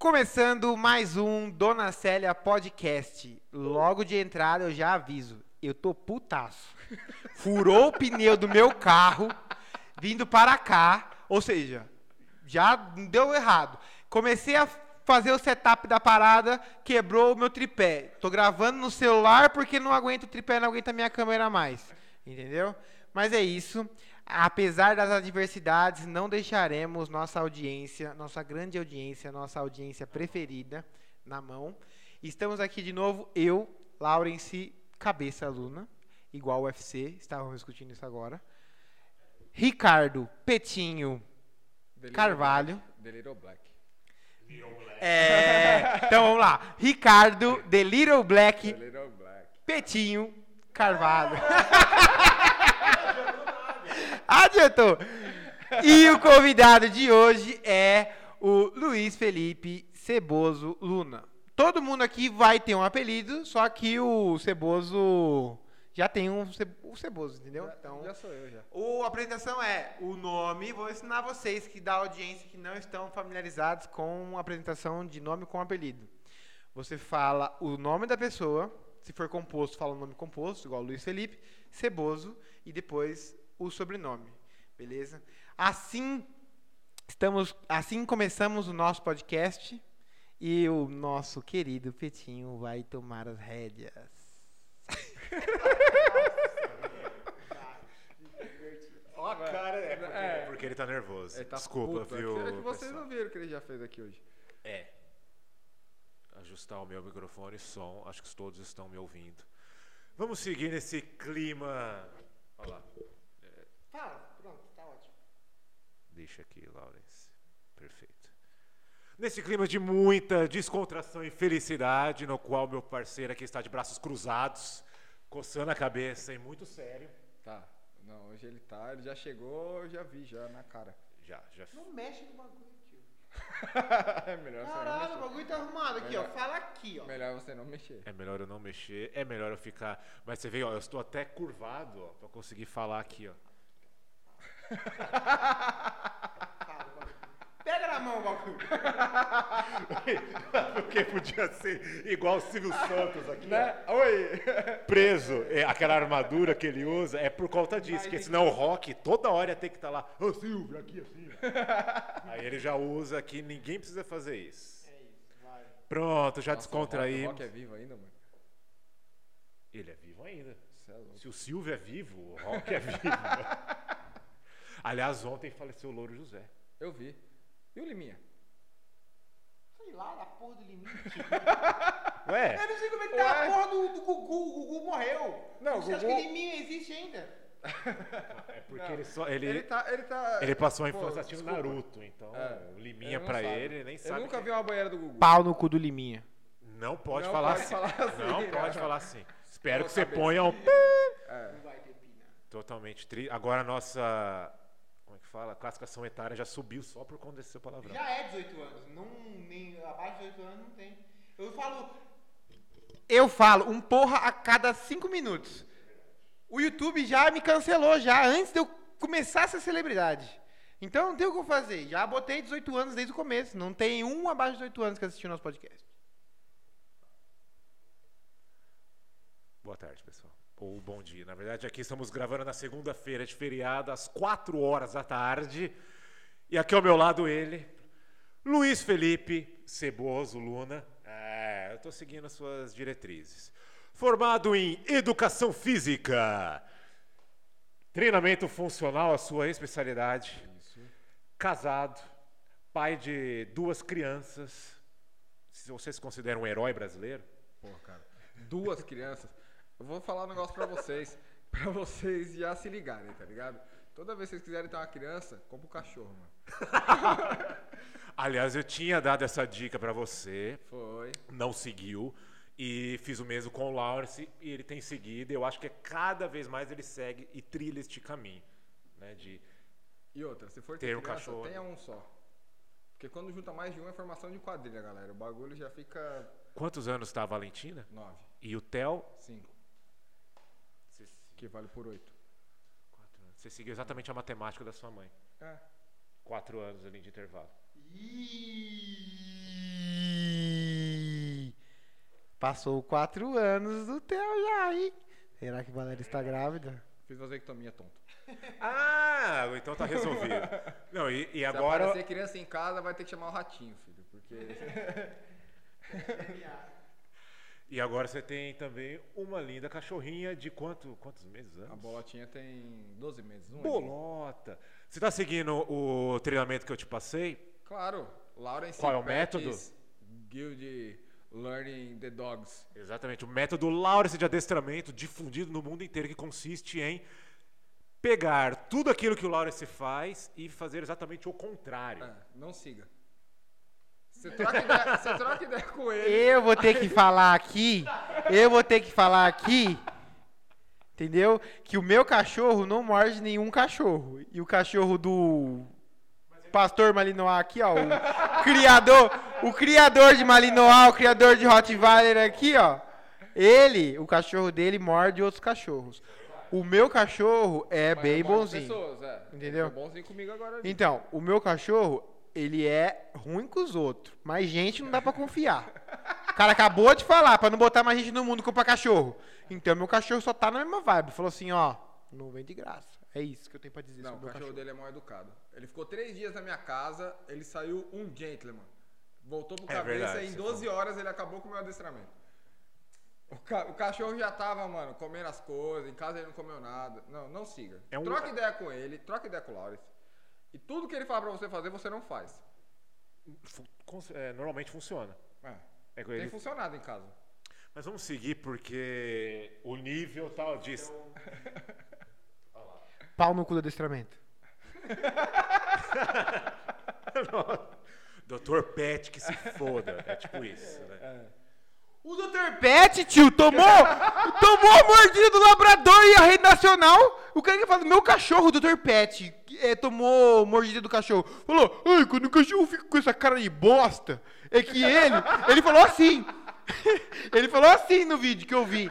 Começando mais um Dona Célia Podcast. Logo de entrada eu já aviso, eu tô putaço. Furou o pneu do meu carro vindo para cá, ou seja, já deu errado. Comecei a fazer o setup da parada, quebrou o meu tripé. Tô gravando no celular porque não aguento o tripé, não aguenta a minha câmera mais. Entendeu? Mas é isso. Apesar das adversidades, não deixaremos nossa audiência, nossa grande audiência, nossa audiência preferida na mão. Estamos aqui de novo, eu, Laurence Cabeça Luna, igual o UFC, estávamos discutindo isso agora. Ricardo Petinho The Little Carvalho. Black. The Little Black. É, então vamos lá. Ricardo, The Little Black, The Little Black. Petinho Carvalho. Adiantou. E o convidado de hoje é o Luiz Felipe Ceboso Luna. Todo mundo aqui vai ter um apelido, só que o Ceboso já tem um ce- o Ceboso, entendeu? Então, Já sou eu, já. o, a apresentação é o nome. Vou ensinar vocês que da audiência que não estão familiarizados com a apresentação de nome com apelido. Você fala o nome da pessoa, se for composto, fala o nome composto, igual Luiz Felipe, Ceboso, e depois o sobrenome. Beleza? Assim estamos, assim começamos o nosso podcast e o nosso querido Petinho vai tomar as rédeas. Ó a cara, é porque, É. porque ele tá nervoso. Ele tá Desculpa, puto. viu? É que vocês pessoal? não viram o que ele já fez aqui hoje. É. Ajustar o meu microfone e som. Acho que todos estão me ouvindo. Vamos seguir nesse clima. Olha lá. Fala, pronto, tá ótimo. Deixa aqui, Lawrence. Perfeito. Nesse clima de muita descontração e felicidade, no qual meu parceiro aqui está de braços cruzados, coçando a cabeça e muito sério. Tá. Não, hoje ele tá, ele já chegou, eu já vi já na cara. Já, já. Não mexe no bagulho, tio. é melhor você não Caralho, o mexer. bagulho tá arrumado aqui, ó. Melhor. Fala aqui, ó. Melhor você não mexer. É melhor eu não mexer, é melhor eu ficar. Mas você vê, ó, eu estou até curvado, ó, para conseguir falar aqui, ó. Pega na mão o bagulho. Porque podia ser igual o Silvio Santos aqui, Né? Oi! preso. É, aquela armadura que ele usa é por conta disso, porque senão o rock toda hora ia ter que estar lá, ô Silvio, aqui assim. ó." Aí ele já usa aqui, ninguém precisa fazer isso. É isso, vai. Pronto, já Nossa, descontraí. O rock, o rock é vivo ainda, mano. Ele é vivo ainda. É. Se o Silvio é vivo, o rock é vivo. Aliás, ontem faleceu o Louro José. Eu vi. E o Liminha? Sei lá, da porra do limite. Ué? Eu não sei como é que tá Ué? a porra do, do Gugu. O Gugu morreu. Não, o Você acha Gugu- que Liminha existe ainda? É porque Não, ele só. Ele, Ele tá. Ele, tá, ele passou a infância assistindo desculpa. Naruto, então É, o Liminha pra sabe. ele, ele nem Eu sabe. nunca que- vi uma banheira do Gugu. Pau no cu do Liminha. Não pode Não falar pode assim. falar assim, Não né? pode falar assim. Espero Vou que você ponha um. É. Não vai ter pina. Totalmente triste. Agora a nossa. Fala? Classificação etária já subiu só por conta desse seu palavrão. Já é 18 anos. Não, nem, abaixo de 18 anos não tem. Eu falo. Eu falo um porra a cada 5 minutos. O YouTube já me cancelou já antes de eu começar essa celebridade. Então não tem o que eu fazer. Já botei 18 anos desde o começo. Não tem um abaixo de 18 anos que assistiu nosso podcast. Boa tarde, pessoal. Ou bom dia. Na verdade, aqui estamos gravando na segunda-feira de feriado, às 4 horas da tarde. E aqui ao meu lado ele, Luiz Felipe Ceboso Luna. É, eu estou seguindo as suas diretrizes. Formado em Educação Física. Treinamento funcional, a sua especialidade. Isso. Casado, pai de duas crianças. Se você se considera um herói brasileiro? Porra, cara. Duas crianças. Eu vou falar um negócio pra vocês. Pra vocês já se ligarem, tá ligado? Toda vez que vocês quiserem ter uma criança, compra um cachorro, mano. Aliás, eu tinha dado essa dica pra você, Foi. não seguiu. E fiz o mesmo com o Lawrence e ele tem seguido. Eu acho que é cada vez mais ele segue e trilha este caminho. Né, de, E outra, se for Ter ter um criança, cachorro, tenha um só. Porque quando junta mais de um é formação de quadrilha, galera. O bagulho já fica quantos anos está a Valentina? nove, E o Theo? cinco, que vale por oito. quatro anos. Você seguiu exatamente a matemática da sua mãe. É. Quatro anos ali de intervalo. Passou quatro anos do Theo já, hein? Será que a Valéria está grávida? Fiz vasectomia, tonto. Ah, então tá resolvido. Não, e, e Se agora. aparecer criança em casa, vai ter que chamar o ratinho, filho. Porque. E agora você tem também uma linda cachorrinha de quanto, quantos meses? Anos? A bolotinha tem 12 meses. Um aninho. Bolota. Você tá seguindo o treinamento que eu te passei? Claro. Lawrence Qual é o método? Guild Learning the Dogs. Exatamente, o método Lawrence de adestramento difundido no mundo inteiro que consiste em pegar tudo aquilo que o Lawrence faz e fazer exatamente o contrário. É, não siga. Você troca, ideia, você troca ideia com ele. Eu vou ter que falar aqui, eu vou ter que falar aqui, entendeu? Que o meu cachorro não morde nenhum cachorro. E o cachorro do pastor Malinois aqui, ó, o criador, o criador de Malinois, o criador de Rottweiler aqui, ó, ele, o cachorro dele morde outros cachorros. O meu cachorro é Mas bem bonzinho. Pessoas, é. Entendeu? Bonzinho comigo agora. Então, o meu cachorro, ele é ruim com os outros. Mas gente não dá pra confiar. O cara acabou de falar pra não botar mais gente no mundo comprar cachorro. Então, meu cachorro só tá na mesma vibe. Falou assim, ó, não vem de graça. É isso que eu tenho pra dizer Não, o sobre o meu cachorro cachorro. dele é mal educado. Ele ficou três dias na minha casa, ele saiu um gentleman. Voltou pro É cabeça verdade, em você 12 horas ele acabou com o meu adestramento. O, ca- o cachorro já tava, mano, comendo as coisas, em casa ele não comeu nada. Não, não siga. É um- Troca ideia com ele, troca ideia com o Lawrence. E tudo que ele fala pra você fazer, você não faz. É, normalmente funciona. É, É tem ele. funcionado em casa. Mas vamos seguir porque o nível tal diz. Pau no cu do adestramento. Doutor Pet que se foda. É tipo isso, né? O Dr. Pet, tio, tomou, tomou a mordida do labrador e a rede nacional. O cara que fala, meu cachorro, o Dr. Pet, é, tomou mordida do cachorro. Falou, ai, quando o cachorro fica com essa cara de bosta, é que ele, ele falou assim. Ele falou assim no vídeo que eu vi.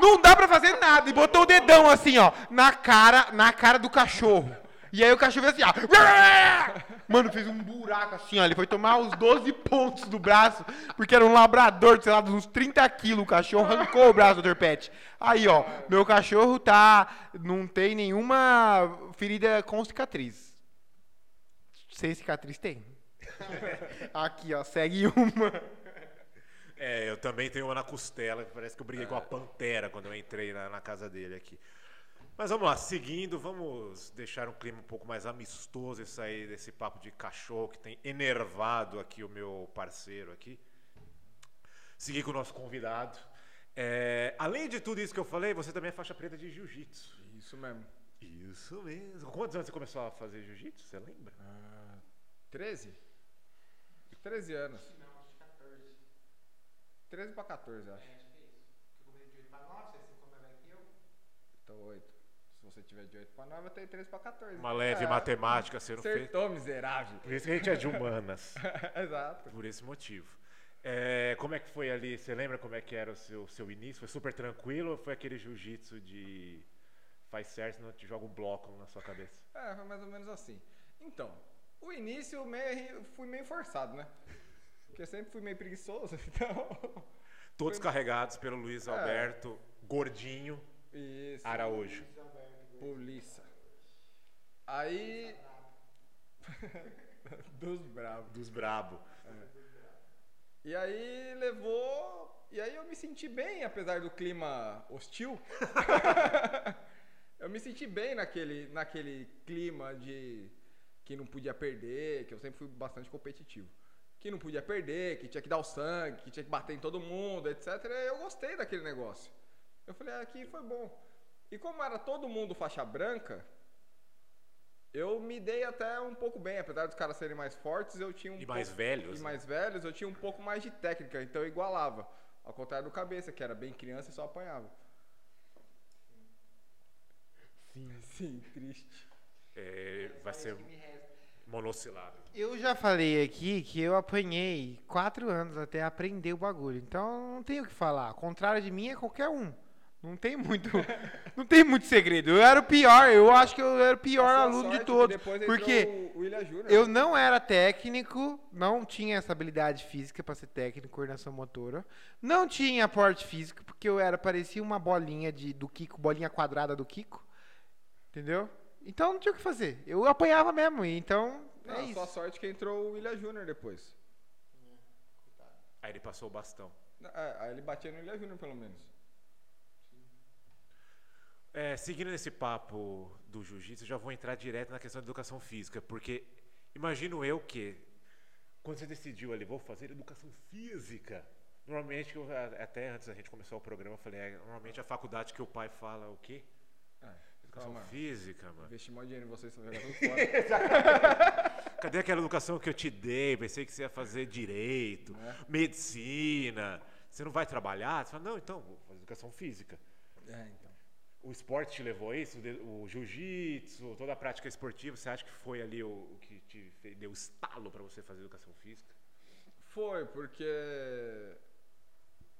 Não dá pra fazer nada. E botou o dedão assim, ó, na cara, na cara do cachorro. E aí o cachorro fez assim, ó. Mano, fez um buraco assim, ó. Ele foi tomar os 12 pontos do braço, porque era um labrador, sei lá, de uns 30 quilos. O cachorro arrancou o braço do Dr. Pet. Aí, ó, meu cachorro tá. Não tem nenhuma ferida com cicatriz. Sem cicatriz tem. Aqui, ó, segue uma. É, eu também tenho uma na costela, parece que eu briguei com a pantera quando eu entrei na, na casa dele aqui. Mas vamos lá, seguindo, vamos deixar um clima um pouco mais amistoso e sair desse papo de cachorro que tem enervado aqui o meu parceiro aqui. Seguir com o nosso convidado. É, além de tudo isso que eu falei, você também é faixa preta de jiu-jitsu. Isso mesmo. Isso mesmo. Quantos anos você começou a fazer jiu-jitsu? Você lembra? 13? 13 anos. 13 pra 14, acho. Então 8. Se você tiver de 8 pra 9, eu tenho 13 pra 14. Uma leve É, matemática você não fez. Acertou, miserável. Por isso que a gente é de humanas. Exato. Por esse motivo. É, como é que foi ali? Você lembra como é que era o seu, seu início? Foi super tranquilo ou foi aquele jiu-jitsu de faz certo, senão eu te joga um bloco na sua cabeça? É, foi mais ou menos assim. Então, o início meio, fui meio forçado, né? Porque eu sempre fui meio preguiçoso, então. Todos carregados pelo Luiz É. Alberto, gordinho, Isso. Araújo. Polícia. Aí. Dos bravos. Dos brabo. E aí levou. E aí eu me senti bem, apesar do clima hostil. eu me senti bem naquele, naquele clima de que não podia perder, que eu sempre fui bastante competitivo. Que não podia perder, que tinha que dar o sangue, que tinha que bater em todo mundo, etc. Eu gostei daquele negócio. Eu falei, ah, aqui foi bom. E como era todo mundo faixa branca, eu me dei até um pouco bem, apesar dos caras serem mais fortes, eu tinha um E mais pouco- velhos, E né? mais velhos, eu tinha um pouco mais de técnica, então eu igualava. Ao contrário do cabeça, que era bem criança e só apanhava. Sim, sim, triste. É, vai ser monossilábico. Eu já falei aqui que eu apanhei quatro anos até aprender o bagulho. Então não tenho o que falar. Ao contrário de mim é qualquer um. Não tem muito, não tem muito segredo. Eu era o pior, eu acho que eu era o pior aluno sorte de todos. Porque eu não era técnico, não tinha essa habilidade física para ser técnico, coordenação motora. Não tinha porte físico, porque eu era parecia uma bolinha de do Kiko, bolinha quadrada do Kiko. Entendeu? Então não tinha o que fazer. Eu apanhava mesmo, então Não, é a sua isso. sorte que entrou o William Júnior depois. Aí ele passou o bastão. É, aí ele batia no William Júnior, pelo menos. É, seguindo nesse papo do jiu-jitsu, eu já vou entrar direto na questão da educação física, porque imagino eu que quando você decidiu ali, vou fazer educação física, normalmente, eu, até antes da gente começar o programa, eu falei, é, normalmente a faculdade que o pai fala o quê? É, Educação calma. física, mano. Investi mó dinheiro em vocês, só jogar tudo fora. Cadê aquela educação que eu te dei? Pensei que você ia fazer direito, Né? medicina. Você não vai trabalhar? Você fala, não, então, vou fazer educação física. é, então. O esporte te levou a isso? O jiu-jitsu, toda a prática esportiva, você acha que foi ali o, o que te deu estalo para você fazer educação física? Foi, porque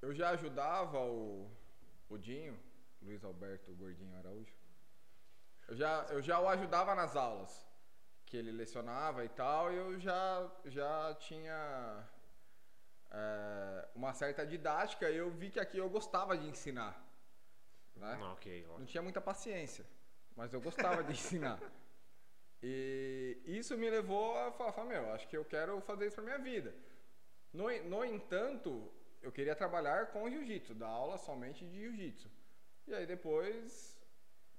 eu já ajudava o, o Dinho, Luiz Alberto Gordinho Araújo. Eu já, eu já o ajudava nas aulas, que ele lecionava e tal, e eu já, já tinha é, uma certa didática, e eu vi que aqui eu gostava de ensinar. Né? Ah, ok, ó. Não tinha muita paciência, mas eu gostava de ensinar. E isso me levou a falar, meu, acho que eu quero fazer isso pra minha vida. No, no entanto, eu queria trabalhar com jiu-jitsu, dar aula somente de jiu-jitsu. E aí depois,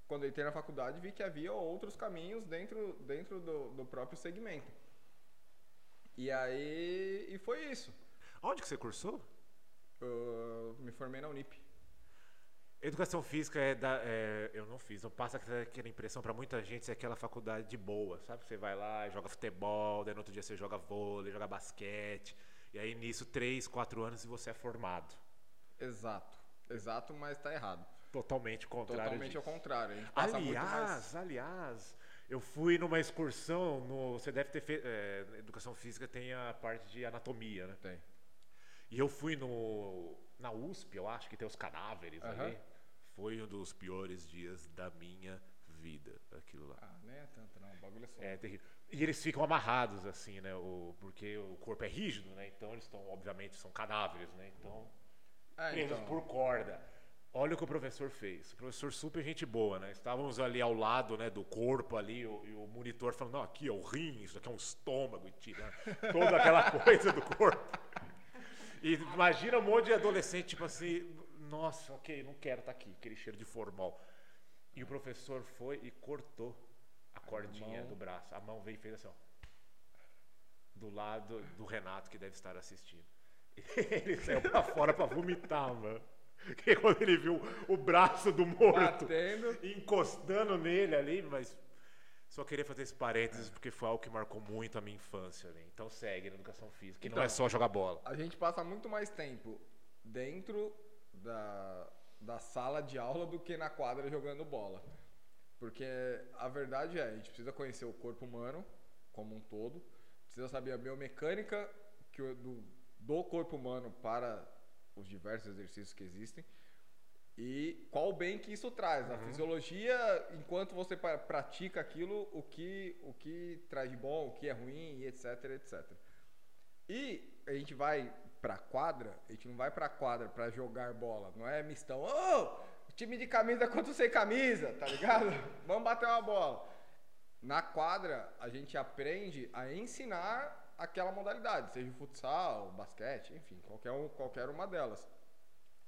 quando eu entrei na faculdade, vi que havia outros caminhos dentro, dentro do, do próprio segmento. E aí, e foi isso. Onde que você cursou? Eu me formei na Unip. Educação física é da. é, eu não fiz, não passa aquela impressão para muita gente ser aquela faculdade de boa, sabe? Você vai lá, joga futebol, daí no outro dia você joga vôlei, joga basquete, e aí nisso, três, quatro anos e você é formado. Exato. Exato, mas tá errado. Totalmente contrário. Totalmente disso. ao contrário. A gente passa muito mais. Aliás, aliás, eu fui numa excursão no. Você deve ter feito. É, educação física tem a parte de anatomia, né? Tem. E eu fui no. Na USP, eu acho que tem os cadáveres Aham. ali. Foi um dos piores dias da minha vida, aquilo lá. Ah, nem é tanto, não. O bagulho é só. É terrível. E eles ficam amarrados, assim, né? O, porque o corpo é rígido, né? Então eles estão, obviamente, são cadáveres, né? Então, É, presos então. por corda. Olha o que o professor fez. O professor super gente boa, né? Estávamos ali ao lado, né, do corpo ali, o, e o monitor falando, não, aqui é o rim, isso aqui é um estômago, e tira toda aquela coisa do corpo. E imagina um monte de adolescente, tipo assim, nossa, ok, não quero estar aqui, aquele cheiro de formol. E o professor foi e cortou a cordinha mão. do braço. A mão veio e fez assim, ó. Do lado do Renato, que deve estar assistindo. Ele saiu pra fora pra vomitar, mano. Porque quando ele viu o braço do morto Batendo. encostando nele ali, mas só queria fazer esse parênteses porque foi algo que marcou muito a minha infância. né? Então segue na educação física, que não Então, é só jogar bola. A gente passa muito mais tempo dentro da, da sala de aula do que na quadra jogando bola. Porque a verdade é, a gente precisa conhecer o corpo humano como um todo, precisa saber a biomecânica que do, do corpo humano para os diversos exercícios que existem e qual o bem que isso traz. A fisiologia, enquanto você pratica aquilo, o que, o que traz de bom, o que é ruim, etc, etc. E a gente vai pra quadra, a gente não vai pra quadra pra jogar bola, não é mistão. Ô, time de camisa contra o sem camisa, tá ligado? Vamos bater uma bola. Na quadra, a gente aprende a ensinar aquela modalidade, seja futsal, basquete, enfim, qualquer, um, qualquer uma delas.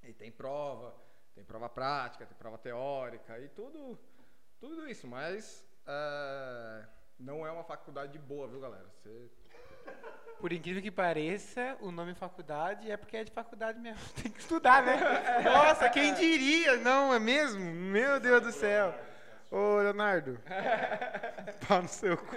E tem prova, tem prova prática, tem prova teórica e tudo, tudo isso, mas é, não é uma faculdade boa, viu, galera? Você Por incrível que pareça, o nome faculdade é porque é de faculdade mesmo. Tem que estudar, né? Nossa, quem diria? Não, é mesmo? Meu Deus do céu. Ô, Leonardo. Pau no seu cu.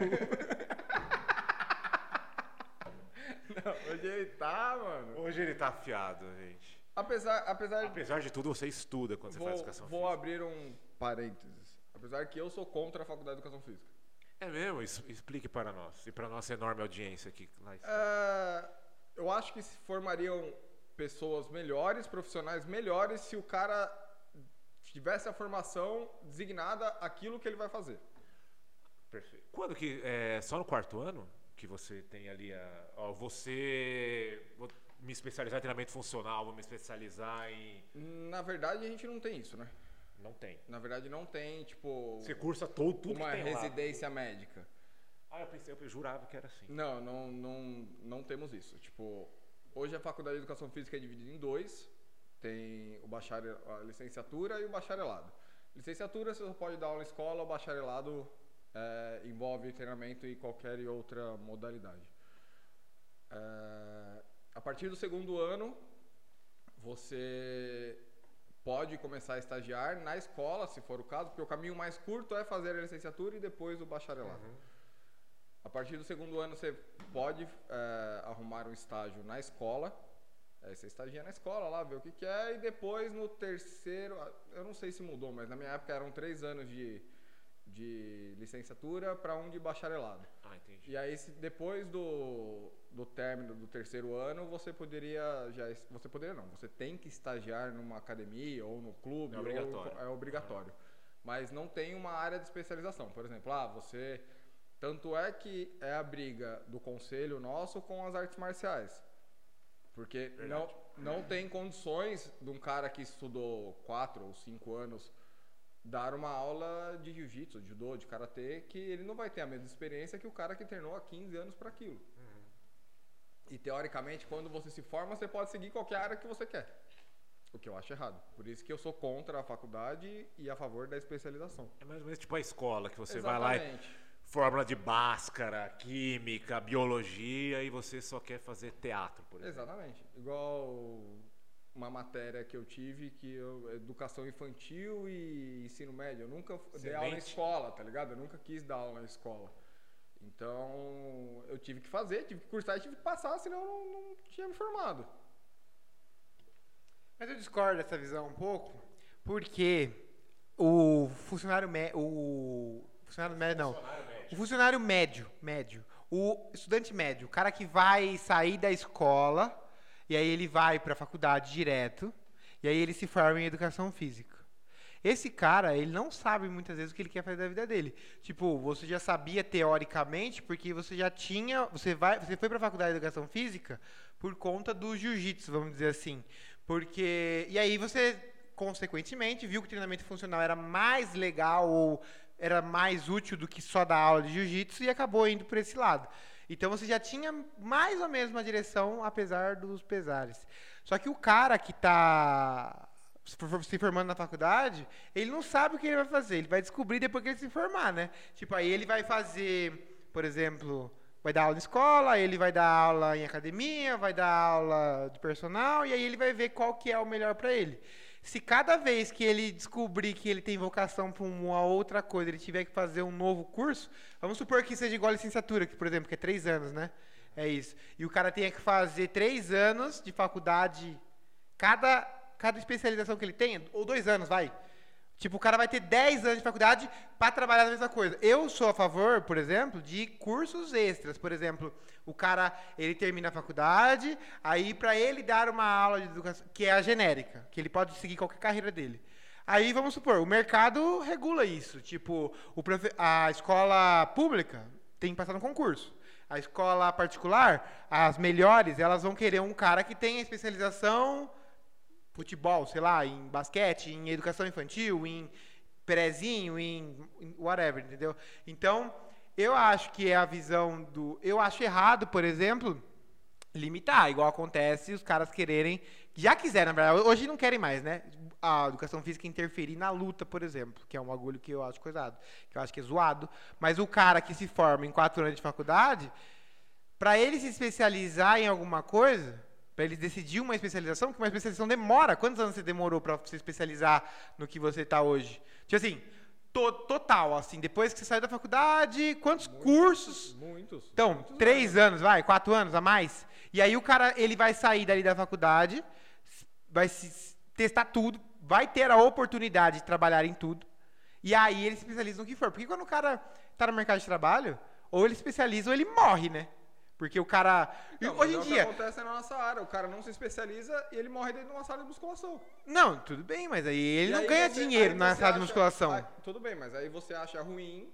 Não, hoje ele tá, mano. Hoje ele tá afiado, gente. Apesar, apesar Apesar de tudo, você estuda quando você vou, faz educação vou física. abrir um parênteses. Apesar que eu sou contra a faculdade de educação física. É mesmo? Es- Explique para nós. E para nossa enorme audiência aqui. Lá. É, eu acho que se formariam pessoas melhores, profissionais melhores, se o cara tivesse a formação designada aquilo que ele vai fazer. Perfeito. Quando que. É, só no quarto ano que você tem ali a. Ó, você. Vou me especializar em treinamento funcional, vou me especializar em. Na verdade, a gente não tem isso, né? Não tem. Na verdade, não tem, tipo, Você cursa todo, tudo uma que tem lá. residência médica. Ah, eu pensei, eu jurava que era assim. Não, não, não, não temos isso. Tipo, hoje a faculdade de educação física é dividida em dois. Tem o bacharel, a licenciatura e o bacharelado. Licenciatura você só pode dar aula em escola, o bacharelado é, envolve treinamento e qualquer outra modalidade. É, a partir do segundo ano, você pode começar a estagiar na escola, se for o caso, porque o caminho mais curto é fazer a licenciatura e depois o bacharelado. A partir do segundo ano você pode é, arrumar um estágio na escola. Aí você estagia na escola lá, ver o que, que é, e depois no terceiro, eu não sei se mudou, mas na minha época eram três anos de, de licenciatura para um de bacharelado. Ah, entendi. E aí se depois do, do término do terceiro ano você poderia já você poderia não, você tem que estagiar numa academia ou no clube, É ou- obrigatório. é obrigatório. Mas não tem uma área de especialização. Por exemplo, ah, você tanto é que é a briga do conselho nosso com as artes marciais. Porque não, Verdade. não tem condições de um cara que estudou quatro ou cinco anos dar uma aula de jiu-jitsu, de judô, de karatê, que ele não vai ter a mesma experiência que o cara que treinou há 15 anos para aquilo. E teoricamente, quando você se forma, você pode seguir qualquer área que você quer. O que eu acho errado. Por isso que eu sou contra a faculdade e a favor da especialização. É mais ou menos tipo a escola, que você vai lá e Exatamente. fórmula de Bhaskara, química, biologia e você só quer fazer teatro, por exemplo. Exatamente. Igual uma matéria que eu tive que eu, educação infantil e ensino médio. Eu nunca dei aula Semente. escola, tá ligado? Eu nunca quis dar aula em escola. Então eu tive que fazer, tive que cursar e tive que passar, senão eu não, não tinha me formado. Mas eu discordo dessa visão um pouco, porque o funcionário médio. O funcionário médio não. O funcionário médio, médio. O estudante médio, o cara que vai sair da escola e aí ele vai para a faculdade direto e aí ele se forma em educação física. Esse cara, ele não sabe muitas vezes o que ele quer fazer da vida dele. Tipo, você já sabia teoricamente porque você já tinha, você vai, você foi para a faculdade de educação física por conta do jiu-jitsu, vamos dizer assim. Porque e aí você consequentemente viu que o treinamento funcional era mais legal ou era mais útil do que só dar aula de jiu-jitsu e acabou indo por esse lado. Então você já tinha mais ou menos uma direção, apesar dos pesares. Só que o cara que está se formando na faculdade, ele não sabe o que ele vai fazer. Ele vai descobrir depois que ele se formar, né? Tipo, aí ele vai fazer, por exemplo, vai dar aula em escola, ele vai dar aula em academia, vai dar aula de personal, e aí ele vai ver qual que é o melhor para ele. Se cada vez que ele descobrir que ele tem vocação para uma outra coisa, ele tiver que fazer um novo curso, vamos supor que seja igual a licenciatura, que, por exemplo, que é três anos, né? É isso. E o cara tenha que fazer três anos de faculdade, cada, cada especialização que ele tenha, ou dois anos, vai. Tipo, o cara vai ter 10 anos de faculdade para trabalhar na mesma coisa. Eu sou a favor, por exemplo, de cursos extras. Por exemplo, o cara, ele termina a faculdade, aí para ele dar uma aula de educação, que é a genérica, que ele pode seguir qualquer carreira dele. Aí, vamos supor, o mercado regula isso. Tipo, profe- a escola pública tem que passar no concurso. A escola particular, as melhores, elas vão querer um cara que tenha especialização futebol, sei lá, em basquete, em educação infantil, em prezinho, em, whatever, entendeu? Então, eu acho que é a visão do. Eu acho errado, por exemplo, limitar, igual acontece os caras quererem. Já quiseram, na verdade, hoje não querem mais, né? A educação física interferir na luta, por exemplo, que é um bagulho que eu acho coisado, que eu acho que é zoado. Mas o cara que se forma em quatro anos de faculdade, para ele se especializar em alguma coisa, para ele decidir uma especialização, porque uma especialização demora. Quantos anos você demorou para se especializar no que você está hoje? Tipo assim, to- total, assim, depois que você saiu da faculdade, quantos cursos? Muitos. Então, muitos três anos, vai, quatro anos a mais. E aí o cara, ele vai sair dali da faculdade, vai se testar tudo, vai ter a oportunidade de trabalhar em tudo. E aí ele se especializa no que for. Porque quando o cara tá no mercado de trabalho, ou ele especializa ou ele morre, né? Porque o cara. Não, hoje é em o que dia. acontece na nossa área. O cara não se especializa e ele morre dentro de uma sala de musculação. Não, tudo bem, mas aí ele E não aí ganha você- dinheiro na sala de acha- musculação. aí- tudo bem, mas aí você acha ruim.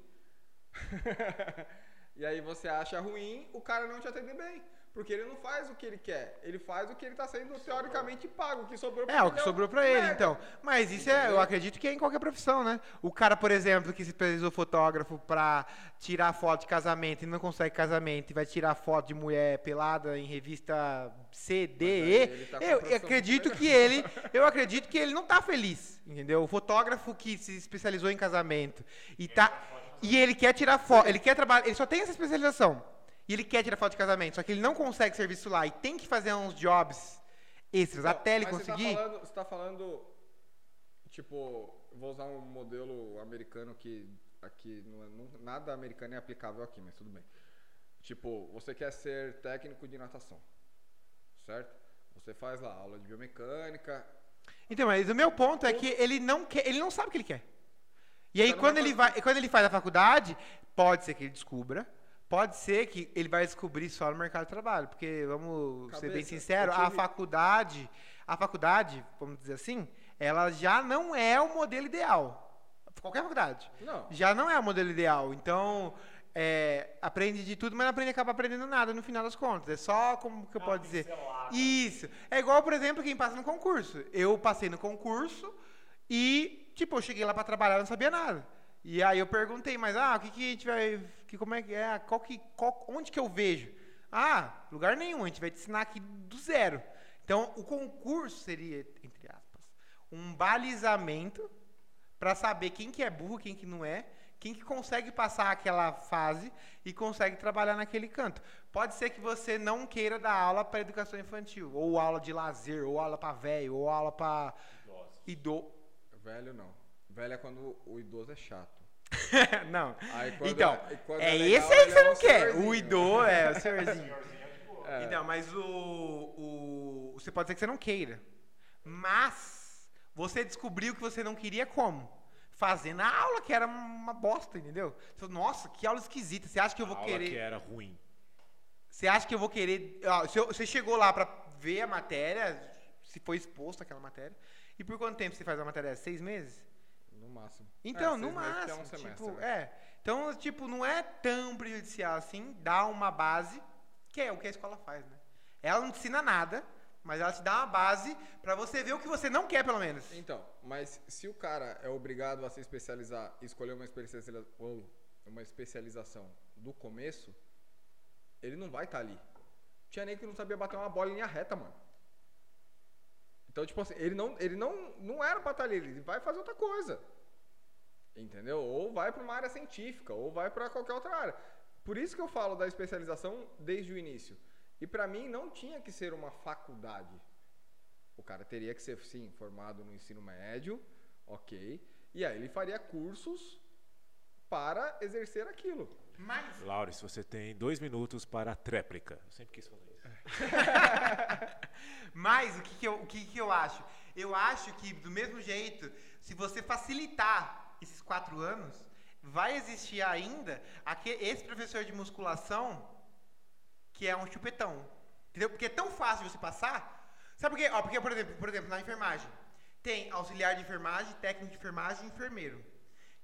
e aí você acha ruim o cara não te atender bem. Porque ele não faz o que ele quer. Ele faz o que ele tá sendo teoricamente pago. O que sobrou pra É, o ele que sobrou pra ele, então. Mas isso é, eu acredito que é em qualquer profissão, né? O cara, por exemplo, que se especializou fotógrafo pra tirar foto de casamento e não consegue casamento e vai tirar foto de mulher pelada em revista C, D, E, ele tá eu acredito que ele, eu acredito que ele não tá feliz, entendeu? O fotógrafo que se especializou em casamento e tá e ele quer tirar foto, ele quer trabalhar, ele só tem essa especialização. E ele quer tirar foto de casamento, só que ele não consegue serviço lá e tem que fazer uns jobs extras Não, até ele mas conseguir. Você tá, falando, tá falando, tipo, vou usar um modelo americano que aqui não é- não- nada americano é aplicável aqui, mas tudo bem. Tipo, você quer ser técnico de natação, certo? Você faz lá aula de biomecânica. Então, mas o meu ponto é que ele não quer, ele não sabe o que ele quer. E aí Tá quando ele vai, quando ele faz a faculdade, pode ser que ele descubra, pode ser que ele vai descobrir só no mercado de trabalho, porque vamos ser bem Cabeça, sincero, a faculdade, a faculdade, vamos dizer assim, ela já não é o modelo ideal. Qualquer faculdade. Não. Já não é o modelo ideal. Então, é, aprende de tudo, mas não aprende acaba aprendendo nada no final das contas. É só como que eu posso dizer. Isso. É igual, por exemplo, quem passa no concurso. Eu passei no concurso e, tipo, eu cheguei lá pra trabalhar e não sabia nada. E aí eu perguntei, mas ah, o que, que a gente vai. Que, como é que é? Qual que, qual, onde que eu vejo? Ah, lugar nenhum, a gente vai te ensinar aqui do zero. Então, o concurso seria, entre aspas, um balizamento para saber quem que é burro, quem que não é, quem que consegue passar aquela fase e consegue trabalhar naquele canto. Pode ser que você não queira dar aula para educação infantil, ou aula de lazer, ou aula para velho, ou aula para idoso. Velho não. Velho é quando o idoso é chato. não. Aí quando então, é- quando é, é legal, esse aí que você é não um quer. O idoso é o senhorzinho. É. Então, mas o, o. Você pode ser que você não queira. Mas você descobriu que você não queria como? Fazendo a aula, que era uma bosta, entendeu? Você falou, Nossa, que aula esquisita. Você acha que eu vou aula querer. que era ruim. Você acha que eu vou querer. você chegou lá pra ver a matéria, se foi exposto aquela matéria. E por quanto tempo você faz a matéria? Seis meses? No máximo. Então, É, no máximo. É um semestre, tipo, né? é. Então, tipo, não é tão prejudicial assim, dá uma base, que é o que a escola faz, né? Ela não te ensina nada, mas ela te dá uma base pra você ver o que você não quer, pelo menos. Então, mas se o cara é obrigado a se especializar e escolher uma, especializa uma especialização do começo, ele não vai estar ali. Tinha nem que não sabia bater uma bola em linha reta, mano. Então, tipo assim, ele não, ele não, não era pra estar ali, ele vai fazer outra coisa. Entendeu? Ou vai pra uma área científica, ou vai pra qualquer outra área. Por isso que eu falo da especialização desde o início. E pra mim não tinha que ser uma faculdade. O cara teria que ser, sim, formado no ensino médio, ok. E aí ele faria cursos para exercer aquilo. Mas. Laures, você tem dois minutos para a tréplica. Eu sempre quis fazer isso. Mas o que, que, eu, o que, que eu acho? Eu acho que, do mesmo jeito, se você facilitar esses quatro anos, vai existir ainda aquele, esse professor de musculação que é um chupetão. Entendeu? Porque é tão fácil você passar. Sabe por quê? Ó, porque, por exemplo, por exemplo, na enfermagem, tem auxiliar de enfermagem, técnico de enfermagem e enfermeiro.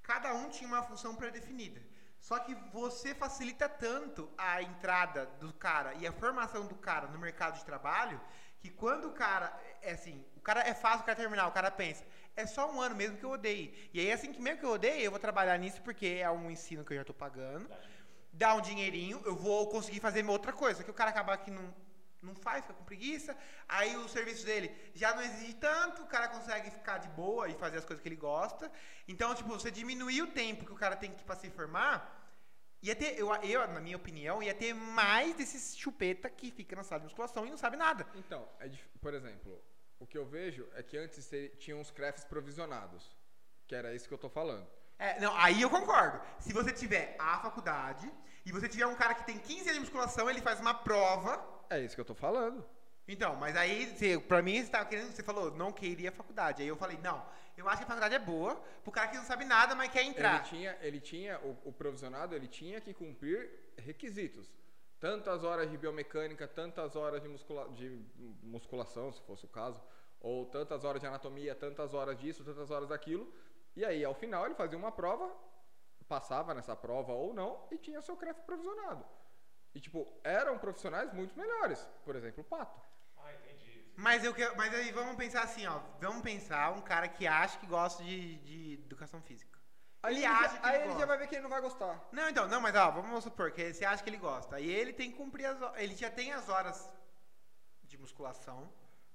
Cada um tinha uma função pré-definida. Só que você facilita tanto a entrada do cara e a formação do cara no mercado de trabalho que quando o cara é assim, o cara é fácil o cara terminar, o cara pensa, é só um ano mesmo que eu odeie. E aí assim que mesmo que eu odeie, eu vou trabalhar nisso porque é um ensino que eu já tô pagando. Dá um dinheirinho, eu vou conseguir fazer outra coisa. Que o cara acaba que não não faz, fica com preguiça. Aí o serviço dele já não exige tanto, o cara consegue ficar de boa e fazer as coisas que ele gosta. Então, tipo, você diminuir o tempo que o cara tem que para se formar, ia ter, eu, eu, na minha opinião, ia ter mais desses chupeta que fica na sala de musculação e não sabe nada. Então, é por exemplo, o que eu vejo é que antes te- tinha uns crefts provisionados, que era isso que eu tô falando. É, não, aí eu concordo. Se você tiver a faculdade e você tiver um cara que tem 15 anos de musculação, ele faz uma prova. É isso que eu tô falando. Então, mas aí, você, pra mim, você, tava querendo, você falou, não queria faculdade. Aí eu falei, não, eu acho que a faculdade é boa pro cara que não sabe nada, mas quer Ele entrar. tinha, ele tinha o, o provisionado, ele tinha que cumprir requisitos. Tantas horas de biomecânica, tantas horas de, muscula de musculação, se fosse o caso, ou tantas horas de anatomia, tantas horas disso, tantas horas daquilo. E aí, ao final, ele fazia uma prova, passava nessa prova ou não, e tinha seu CREF provisionado. E, tipo, eram profissionais muito melhores. Por exemplo, o Pato. Ah, entendi. Mas, eu, que- mas aí vamos pensar assim, ó. Vamos pensar um cara que acha que gosta de, de educação física. Aí ele já- acha que aí ele já vai ver que ele não vai gostar. Não, então, não, mas ó, vamos supor que você acha que ele gosta. Aí ele tem que cumprir as horas. Ele já tem as horas de musculação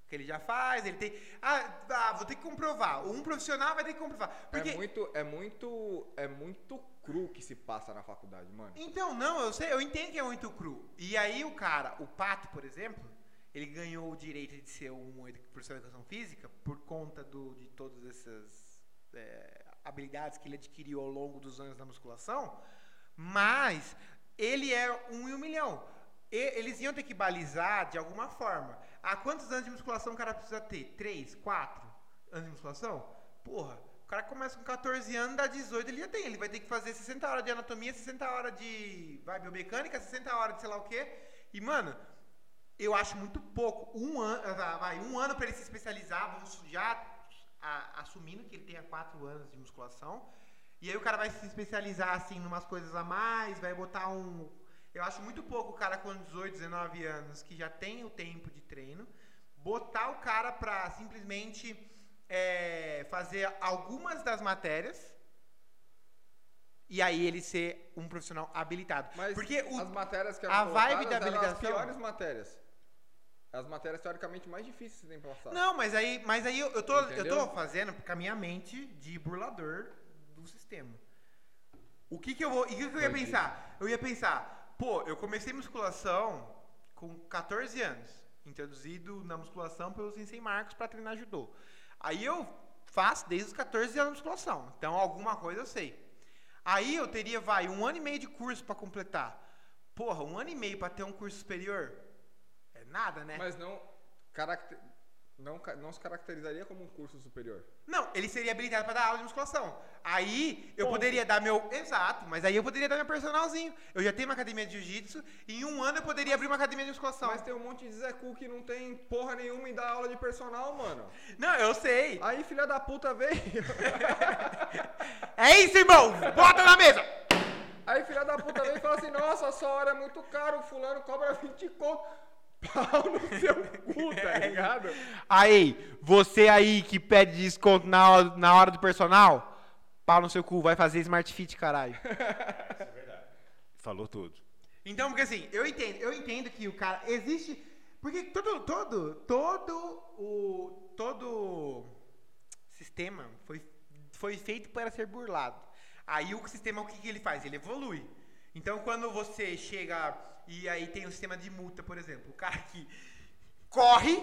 que ele já faz, ele tem. Ah, ah, vou ter que comprovar. Um profissional vai ter que comprovar. Porque. É muito, é muito, é muito cru que se passa na faculdade, mano. Então, não, eu sei, eu entendo que é muito cru. E aí o cara, o Pato, por exemplo, ele ganhou o direito de ser um professor de educação física por conta do, de todas essas é, habilidades que ele adquiriu ao longo dos anos da musculação, mas ele é um em um milhão. E eles iam ter que balizar de alguma forma. Há quantos anos de musculação o cara precisa ter? Três, quatro anos de musculação? Porra, o cara começa com 14 anos, dá 18, ele já tem. Ele vai ter que fazer 60 horas de anatomia, 60 horas de vai, biomecânica, 60 horas de sei lá o quê. E, mano, eu acho muito pouco. Um ano, ah, vai, um ano para ele se especializar, vamos já a- assumindo que ele tenha quatro anos de musculação. E aí o cara vai se especializar assim numas coisas a mais, vai botar um. Eu acho muito pouco o cara com 18, 19 anos que já tem o tempo de treino, botar o cara pra simplesmente é, fazer algumas das matérias e aí ele ser um profissional habilitado. Mas Porque o, as matérias que a vibe da eram as habilitação- piores matérias. As matérias teoricamente mais difíceis que você tem que passar. Não, mas aí, mas aí eu, eu, tô, eu tô fazendo com a minha mente de burlador do sistema. O que que eu vou. O que, que eu ia pensar? Eu ia pensar, pô, eu comecei musculação com 14 anos, introduzido na musculação pelo Sensei Marcos para treinar judô. Aí eu faço desde os 14 anos musculação. Então alguma coisa eu sei. Aí eu teria, vai, um ano e meio de curso para completar. Porra, um ano e meio para ter um curso superior? Nada, né? Mas não, caracter, não, não se caracterizaria como um curso superior. Não, ele seria habilitado para dar aula de musculação. Aí eu Ponto. poderia dar meu. Exato, mas aí eu poderia dar meu personalzinho. Eu já tenho uma academia de jiu-jitsu e em um ano eu poderia abrir uma academia de musculação. Mas tem um monte de Zé Cu que não tem porra nenhuma e dá aula de personal, mano. Não, eu sei. Aí filha da puta veio. É isso, irmão! Bota na mesa! Aí filha da puta veio e fala assim, nossa, essa hora é muito caro, o fulano cobra 20 conto. Pau no seu cu, É tá ligado? Aí, você aí que pede desconto na hora, na hora do personal, pau no seu cu, vai fazer Smart Fit, caralho. Falou tudo. Então, porque assim, eu entendo, eu entendo que o cara existe, porque todo todo todo o todo sistema foi foi feito para ser burlado. Aí o sistema o que, que ele faz? Ele evolui. Então, quando você chega e aí tem um sistema de multa, por exemplo, o cara que corre,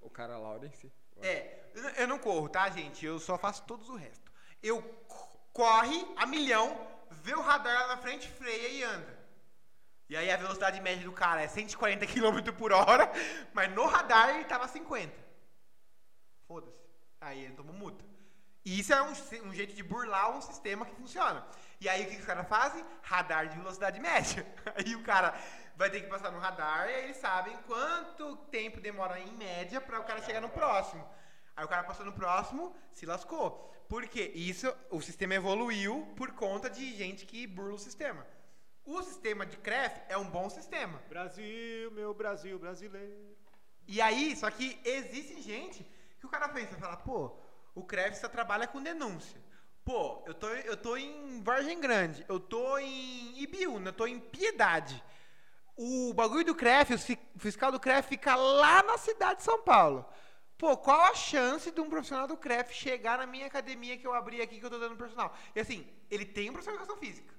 O cara Lawrence. é, eu não- corro, tá, gente? Eu só faço todos o resto. Eu co- corre a milhão, vê o radar lá na frente, freia e anda. E aí a velocidade média do cara é 140 km por hora, mas no radar ele tava 50. Foda-se. Aí ele tomou multa. E isso é um, um jeito de burlar um sistema que funciona. E aí o que, os caras fazem? Radar de velocidade média. Aí o cara vai ter que passar no radar e aí eles sabem quanto tempo demora em média para o cara chegar no próximo. Aí o cara passou no próximo, se lascou. Por quê? Isso, o sistema evoluiu por conta de gente que burla o sistema. O sistema de CREF é um bom sistema. Brasil, meu Brasil brasileiro. E aí, só que existe gente que o cara pensa, fala, pô, o CREF só trabalha com denúncia. Pô, eu tô, eu tô em Vargem Grande, eu tô em Ibiúna, eu tô em Piedade. O bagulho do CREF, o fi- fiscal do CREF fica lá na cidade de São Paulo. Pô, qual a chance de um profissional do CREF chegar na minha academia que eu abri aqui que eu tô dando personal? E assim, ele tem um professor de educação física.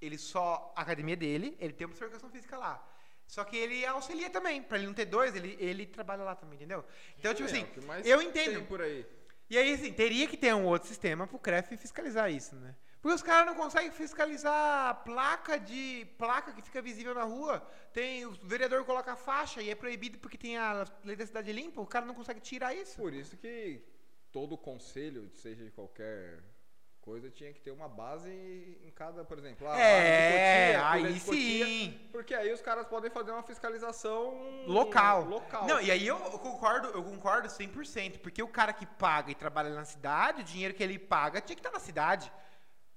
Ele só. A academia dele, ele tem uma professor de educação física lá. Só que ele auxilia também. Pra ele não ter dois, ele, ele trabalha lá também, entendeu? Então, tipo É, assim, que eu entendo. por aí. E aí, assim, teria que ter um outro sistema pro CREF fiscalizar isso, né? Porque os caras não conseguem fiscalizar a placa de. placa que fica visível na rua. Tem. O vereador coloca a faixa e é proibido porque tem a lei da cidade limpa, o cara não consegue tirar isso. Por isso que todo conselho, seja de qualquer coisa tinha que ter uma base em cada, por exemplo, ah, É, base de aí Cotia, Cotia, sim. porque aí os caras podem fazer uma fiscalização Local. local. Não, e aí eu eu concordo, eu concordo 100%, porque o cara que paga e trabalha na cidade, o dinheiro que ele paga tinha que estar na cidade.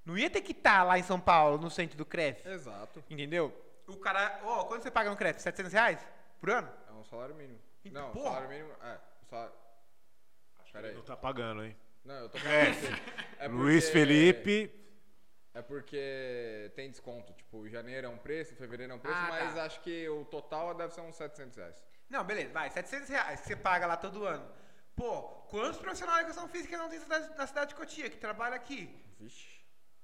Não ia ter que estar lá em São Paulo, no centro do CREF. Exato. Entendeu? O cara, ó, quanto você paga no CREF? 700 reais por ano? É um salário mínimo. Então, Não, porra. salário mínimo. É, salário. Pera aí. Não tá pagando, hein? Não, eu tô É. falando. É Luiz Felipe. É porque tem desconto. Tipo, janeiro é um preço, fevereiro é um preço, Ah, mas tá. acho que o total deve ser uns 700 reais. Não, beleza, vai, 700 reais que você paga lá todo ano. Pô, quantos profissionais de educação física não tem cidade- na cidade de Cotia, que trabalha aqui? Vixe.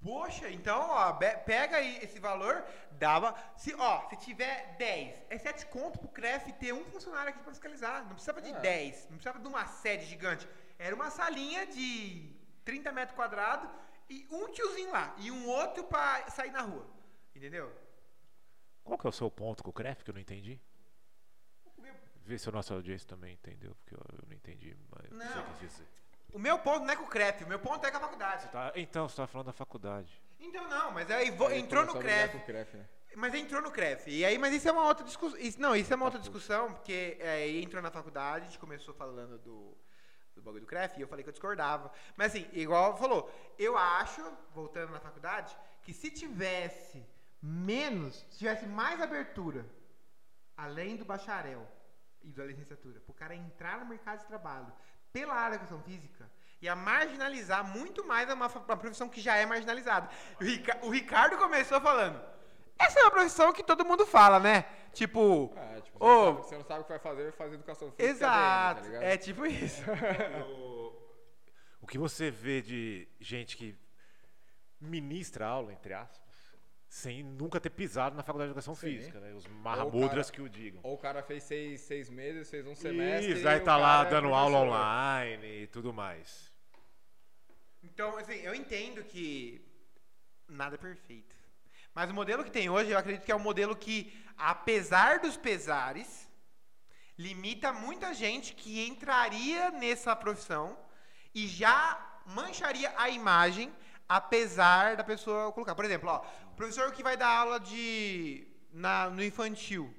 Poxa, então, ó, be- pega aí esse valor, dava. Se, ó, se tiver 10, é 7 conto pro CREF ter um funcionário aqui pra fiscalizar. Não precisava de É. 10, não precisava de uma sede gigante. Era uma salinha de 30 metros quadrados e um tiozinho lá, e um outro pra sair na rua. Entendeu? Qual que é o seu ponto com o CREF que eu não entendi? Vê se a nossa audiência também entendeu, porque eu, eu não entendi, mas não sei o Não. que dizer. O meu ponto não é com o CREF, o meu ponto é com a faculdade. Tá, então, você tava falando da faculdade. Então não, mas aí vo- entrou no CREF. com o CREF, né? Mas entrou no CREF. E aí, mas isso é uma outra discussão. Não, isso é uma outra discussão, porque é, aí entrou na faculdade, a gente começou falando do, do bagulho do CREF, e eu falei que eu discordava. Mas assim, igual falou, eu acho, voltando na faculdade, que se tivesse menos, se tivesse mais abertura, além do bacharel e da licenciatura, para o cara entrar no mercado de trabalho pela área da educação física, ia marginalizar muito mais uma, uma profissão que já é marginalizada. O, Rica- o Ricardo começou falando, essa é uma profissão que todo mundo fala, né? Tipo, É, tipo, você, não sabe, você não sabe o que vai fazer, vai fazer educação física. exato, ADM, tá ligado? é tipo isso. O que você vê de gente que ministra aula, entre aspas, sem nunca ter pisado na faculdade de educação Sim. física, né? Os mahamudras que o digam. Ou o cara fez seis, seis meses, fez um semestre. Isso, e aí tá lá cara é dando aula online e tudo mais. Então, assim, eu entendo que nada é perfeito. Mas o modelo que tem hoje, eu acredito que é um modelo que, apesar dos pesares, limita muita gente que entraria nessa profissão e já mancharia a imagem, apesar da pessoa colocar. Por exemplo, ó, professor que vai dar aula de na, no infantil,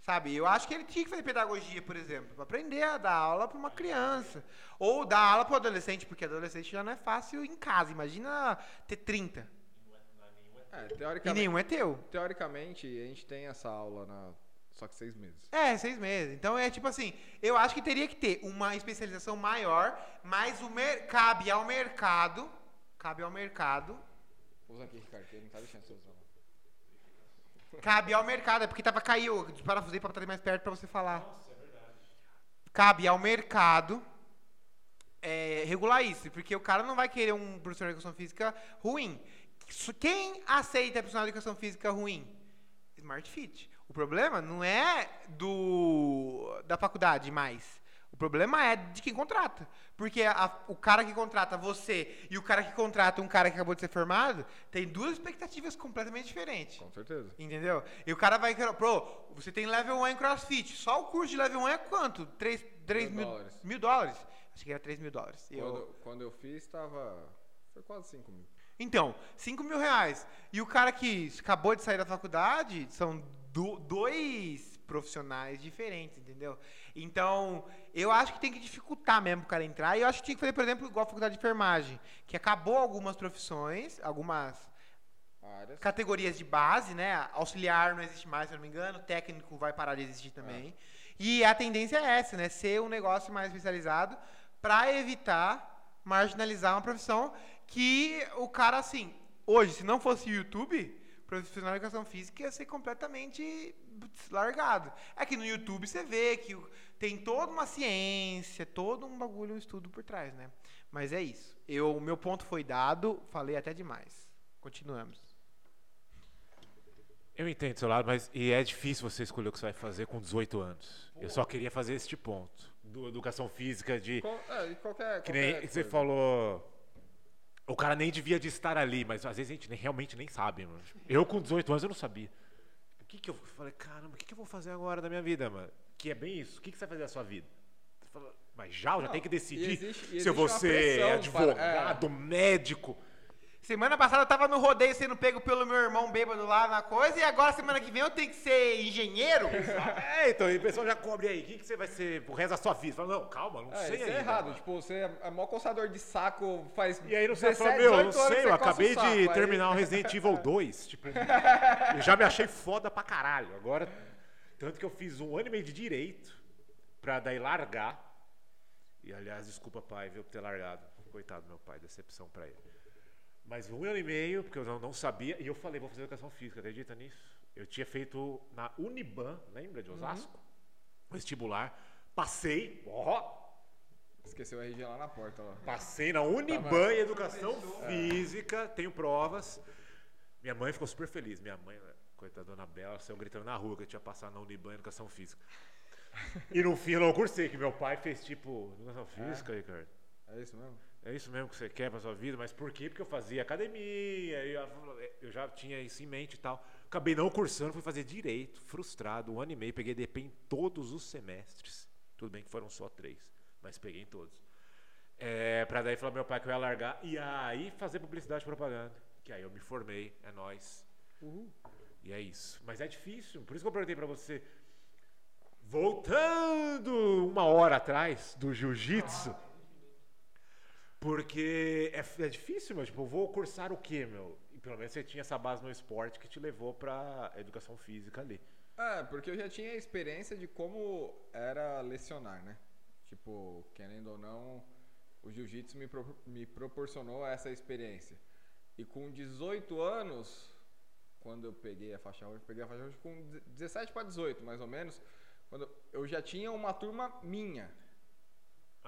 sabe? Eu acho que ele tinha que fazer pedagogia, por exemplo, para aprender a dar aula para uma criança. Ou dar aula para o adolescente, porque adolescente já não é fácil em casa. Imagina ter 30 É, e teoricamente, nenhum é teu. teoricamente, a gente tem essa aula na. Só que seis meses. É, seis meses. Então é tipo assim, eu acho que teria que ter uma especialização maior, mas o mer cabe ao mercado, cabe ao mercado, Usa aqui, Ricardo, que ele não tá deixando você usar. não. cabe ao mercado, é porque tava caiu, eu parafusei para trazer mais perto para você falar. Cabe ao mercado é, regular isso, porque o cara não vai querer um professor de educação física ruim. Quem aceita profissional de educação física ruim? Smart Fit. O problema não é do da faculdade mais. O problema é de quem contrata. Porque a- o cara que contrata você e o cara que contrata um cara que acabou de ser formado tem duas expectativas completamente diferentes. Com certeza. Entendeu? E o cara vai. Pro, você tem level 1 em crossfit. Só o curso de level 1 é quanto? 3, 3 Mil mil, dólares. mil dólares? Acho que era 3 mil dólares. Eu- Quando, quando eu fiz, tava. Foi quase 5 mil. Então, 5 mil reais. E o cara que acabou de sair da faculdade são do- dois profissionais diferentes, entendeu? Então, eu acho que tem que dificultar mesmo o cara entrar. E eu acho que tinha que fazer, por exemplo, igual a faculdade de enfermagem, que acabou algumas profissões, algumas Áreas. categorias de base, né? Auxiliar não existe mais, se eu não me engano. Técnico vai parar de existir também. E a tendência é essa, né? Ser um negócio mais especializado para evitar marginalizar uma profissão que o cara, assim, hoje, se não fosse o YouTube, profissional de educação física ia ser completamente largado. É que no YouTube você vê que tem toda uma ciência, todo um bagulho, um estudo por trás, né? Mas é isso. Eu, o meu ponto foi dado, falei até demais. Continuamos. Eu entendo seu lado, mas e é difícil você escolher o que você vai fazer com 18 anos. Eu só queria fazer este ponto. Do educação física de. Qual- é, e qualquer. Que nem qualquer você coisa. falou. O cara nem devia de estar ali, mas às vezes a gente nem- realmente nem sabe, mano. Eu com 18 anos eu não sabia. O que que eu falei, caramba, o que que eu vou fazer agora da minha vida, mano? Que é bem isso. O que que você vai fazer da sua vida? Você fala, mas já, eu já Não, tenho que e decidir existe- se eu vou existe uma ser pressão para- advogado, médico. Semana passada eu tava no rodeio sendo pego pelo meu irmão bêbado lá na coisa, e agora semana que vem eu tenho que ser engenheiro? É, então, e o pessoal já cobre aí. O que, que você vai ser pro resto da sua vida? Fala, não, calma, não É, sei isso ainda. é errado. mano. Tipo, você é é maior coçador de saco faz. E aí não sei, 17, fala, meu, eu não 18 anos sei, eu acabei saco, de aí- terminar o Resident Evil 2. Tipo, eu já me achei foda pra caralho. Agora, tanto que eu fiz um ano e meio de direito pra daí largar. E aliás, desculpa, pai, viu, por ter largado. Coitado do meu pai, decepção pra ele. Mas um ano e meio, porque eu não, não sabia, e eu falei, vou fazer educação física, acredita nisso? Eu tinha feito na Uniban, lembra de Osasco? Vestibular. Passei, ó, Esqueceu o RG lá na porta, ó. Passei na Uniban em Educação Física, tenho provas. Minha mãe ficou super feliz. Minha mãe, né, coitada da Dona Bela, saiu gritando na rua que eu tinha passado na Uniban em Educação Física. E no fim eu não cursei, que meu pai fez tipo, Educação Física, Ricardo. É isso mesmo? É isso mesmo que você quer pra sua vida, mas por quê? Porque eu fazia academia, eu, já tinha isso em mente e tal. Acabei não cursando, fui fazer direito, frustrado, um ano e meio, peguei DP em todos os semestres. Tudo bem que foram só três, mas peguei em todos. É, pra daí falar meu pai que eu ia largar e aí fazer publicidade e propaganda. Que aí eu me formei, é nóis. E é isso. Mas é difícil, por isso que eu perguntei pra você. Voltando uma hora atrás do jiu-jitsu. Porque é, é difícil, meu. Tipo, vou cursar o quê, meu? E pelo menos você tinha essa base no esporte que te levou pra educação física ali. É, porque eu já tinha experiência de como era lecionar, né? Tipo, querendo ou não, o jiu-jitsu me, pro- me proporcionou essa experiência. E com 18 anos, quando eu peguei a faixa roxa, peguei a faixa roxa com 17 para 18, mais ou menos, quando eu já tinha uma turma minha,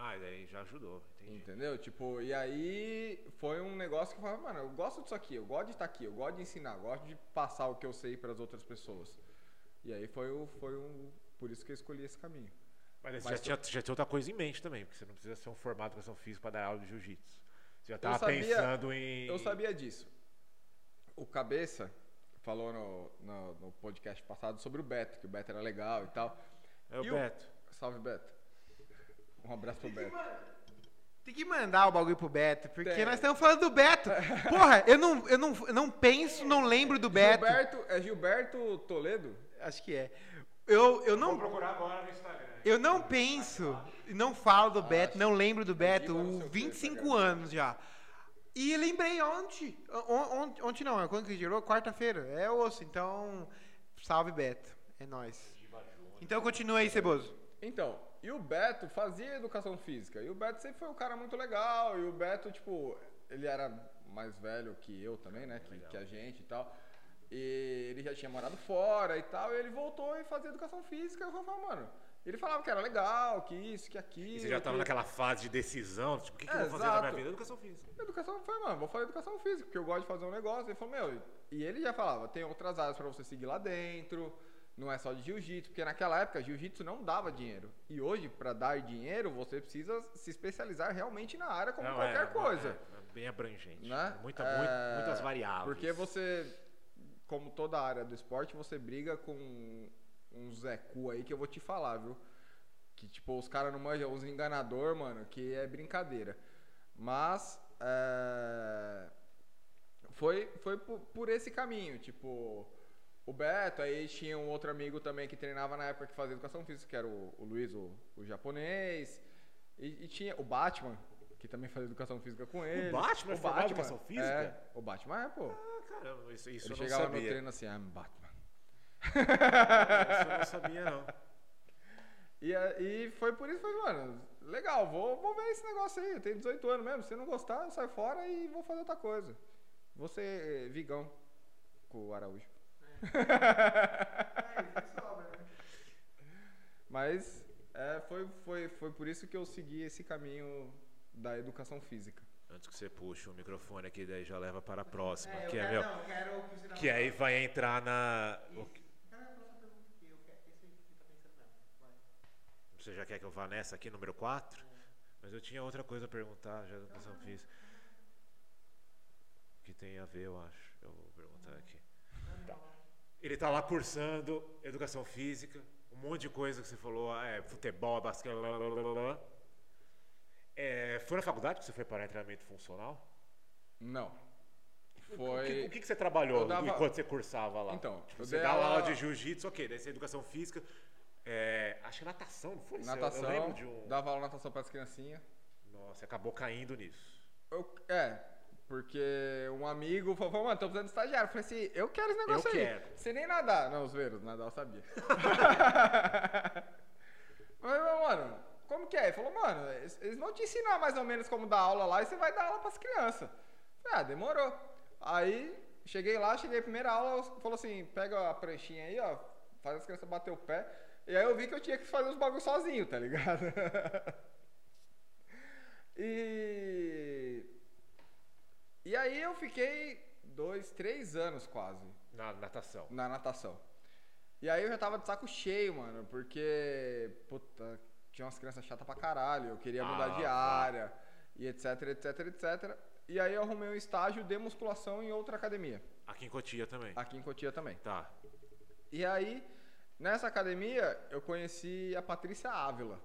Ah, e daí já ajudou, entendi. entendeu? Tipo, e aí foi um negócio que eu falava, mano, eu gosto disso aqui, eu gosto de estar aqui, eu gosto de ensinar, eu gosto de passar o que eu sei para as outras pessoas. E aí foi o foi um por isso que eu escolhi esse caminho. Mas Mas já, tinha, já tinha outra coisa em mente também, porque você não precisa ser um formado em educação física para dar aula de jiu-jitsu. Você já tava sabia- pensando em. Eu sabia disso. O Cabeça falou no, no, no podcast passado sobre o Beto, que o Beto era legal e tal. É o E Beto. Salve, Beto. Um abraço pro Beto. Tem que mandar o bagulho pro Beto, porque Tem. nós estamos falando do Beto. Porra, eu não, eu não, eu não penso, não lembro do Beto. Gilberto, é Gilberto Toledo? Acho que é. Eu, eu não. procurar agora no Instagram. Eu não penso, e não falo do Beto, não lembro do Beto, o quê, 25 tá anos já. E lembrei ontem, on- on- ontem não, é quando que girou? Quarta-feira, é osso, então, salve Beto, é nóis. Então continua aí, Ceboso. Então, e o Beto fazia educação física. E o Beto sempre foi um cara muito legal. E o Beto, tipo, ele era mais velho que eu também, né? Que, que a gente e tal. E ele já tinha morado fora e tal. E ele voltou e fazia educação física. Eu falava, mano. Ele falava que era legal, que isso, que aquilo. E você já tava que... naquela fase de decisão, tipo, o que, que É, eu vou fazer da minha vida? Educação física. Educação, falei, mano, vou fazer educação física, porque eu gosto de fazer um negócio. Ele falou, meu, e ele já falava, tem outras áreas pra você seguir lá dentro, não é só de jiu-jitsu, porque naquela época jiu-jitsu não dava dinheiro. E hoje, pra dar dinheiro, você precisa se especializar realmente na área como Não, qualquer é, coisa. É, é bem abrangente. Né? Muita, É, muito- muitas variáveis. Porque você, como toda área do esporte, você briga com um Zé Cu aí que eu vou te falar, viu? Que tipo, os caras não manjam, os enganador, mano, que é brincadeira. Mas é, foi, foi por, por esse caminho, tipo, o Beto, aí tinha um outro amigo também que treinava na época que fazia educação física, que era o, o Luiz, o, o japonês. E, e tinha o Batman, que também fazia educação física com ele. Batman é formado em educação física? É, o Batman é, pô. Ah, caramba, isso, isso Ele eu não chegava no sabia. treino assim, I'm Batman. Isso eu não sabia, não. E, e foi por isso que eu falei, mano, legal, vou, vou ver esse negócio aí. Eu tenho 18 anos mesmo. Se não gostar, eu saio fora e vou fazer outra coisa. Vou ser eh, vigão com o Araújo. Mas é, foi, foi, foi por isso que eu segui esse caminho da educação física. Antes que você puxe o microfone aqui, daí já leva para a próxima. É, que é quero- meu. não, eu quero que aí vai entrar na. o. Você já quer que eu vá nessa aqui, número 4? Mas eu tinha outra coisa a perguntar já da educação física. Que tem a ver, eu acho. Eu vou perguntar aqui. Ele tá lá cursando educação física, um monte de coisa que você falou, ah, é, futebol, basquete, lá, lá, lá, lá, lá. É, foi na faculdade que você foi para treinamento funcional? Não. O que, Foi. o que que você trabalhou dava- enquanto você cursava lá? Então, Tipo, você dava aula de jiu-jitsu, ok, daí você é educação física. é, acho que natação, não foi? isso? Eu- Natação. Eu lembro de um. Dava aula de natação para as criancinhas. Nossa, acabou caindo nisso. Eu- é, porque um amigo falou, mano, tô precisando de estagiário. Eu falei assim, eu quero esse negócio Eu aí. quero. Sem nem nadar. Não, os veros, nadar eu sabia. Mas, mano, como que é? Ele falou, mano, eles vão te ensinar mais ou menos como dar aula lá e você vai dar aula pras crianças. Falei, ah, demorou. Aí, cheguei lá, cheguei a primeira aula, falou assim, pega a pranchinha aí, ó, faz as crianças bater o pé. E aí eu vi que eu tinha que fazer os bagulhos sozinho, tá ligado? e... E aí eu fiquei dois, três anos quase Na natação. na natação. E aí eu já tava de saco cheio, mano, porque, puta, tinha umas crianças chatas pra caralho, eu queria mudar de Ah, área, e etc, etc, etc. E aí eu arrumei um estágio de musculação em outra academia, Aqui em Cotia também. aqui em Cotia também. Tá. E aí, nessa academia, eu conheci a Patrícia Ávila,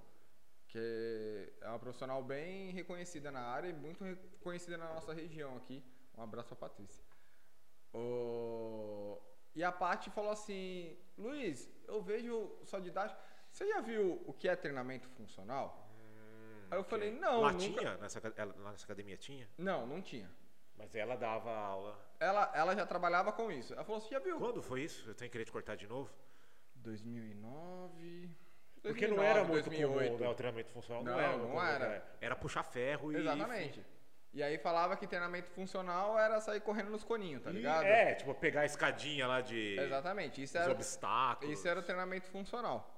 que é uma profissional bem reconhecida na área e muito reconhecida na nossa região aqui. Um abraço pra Patrícia. O- E a Paty falou assim: Luiz, eu vejo sua didática. Você já viu o que é treinamento funcional? aí eu falei: não, Lá nunca. tinha? Nessa, ela- nessa academia tinha? Não, não tinha. Mas ela dava aula. Ela, ela já trabalhava com isso. Ela falou: você já viu? Quando foi isso? Eu tenho que querer te cortar de novo. 2009. Porque não 2009, era muito 2008. comum, né? O treinamento funcional não, Não, era. não comum, era. né? Era puxar ferro e. Exatamente. E aí falava que treinamento funcional era sair correndo nos coninhos, tá e- ligado? É, tipo, pegar a escadinha lá de. Exatamente. Isso era, obstáculos. isso era o treinamento funcional.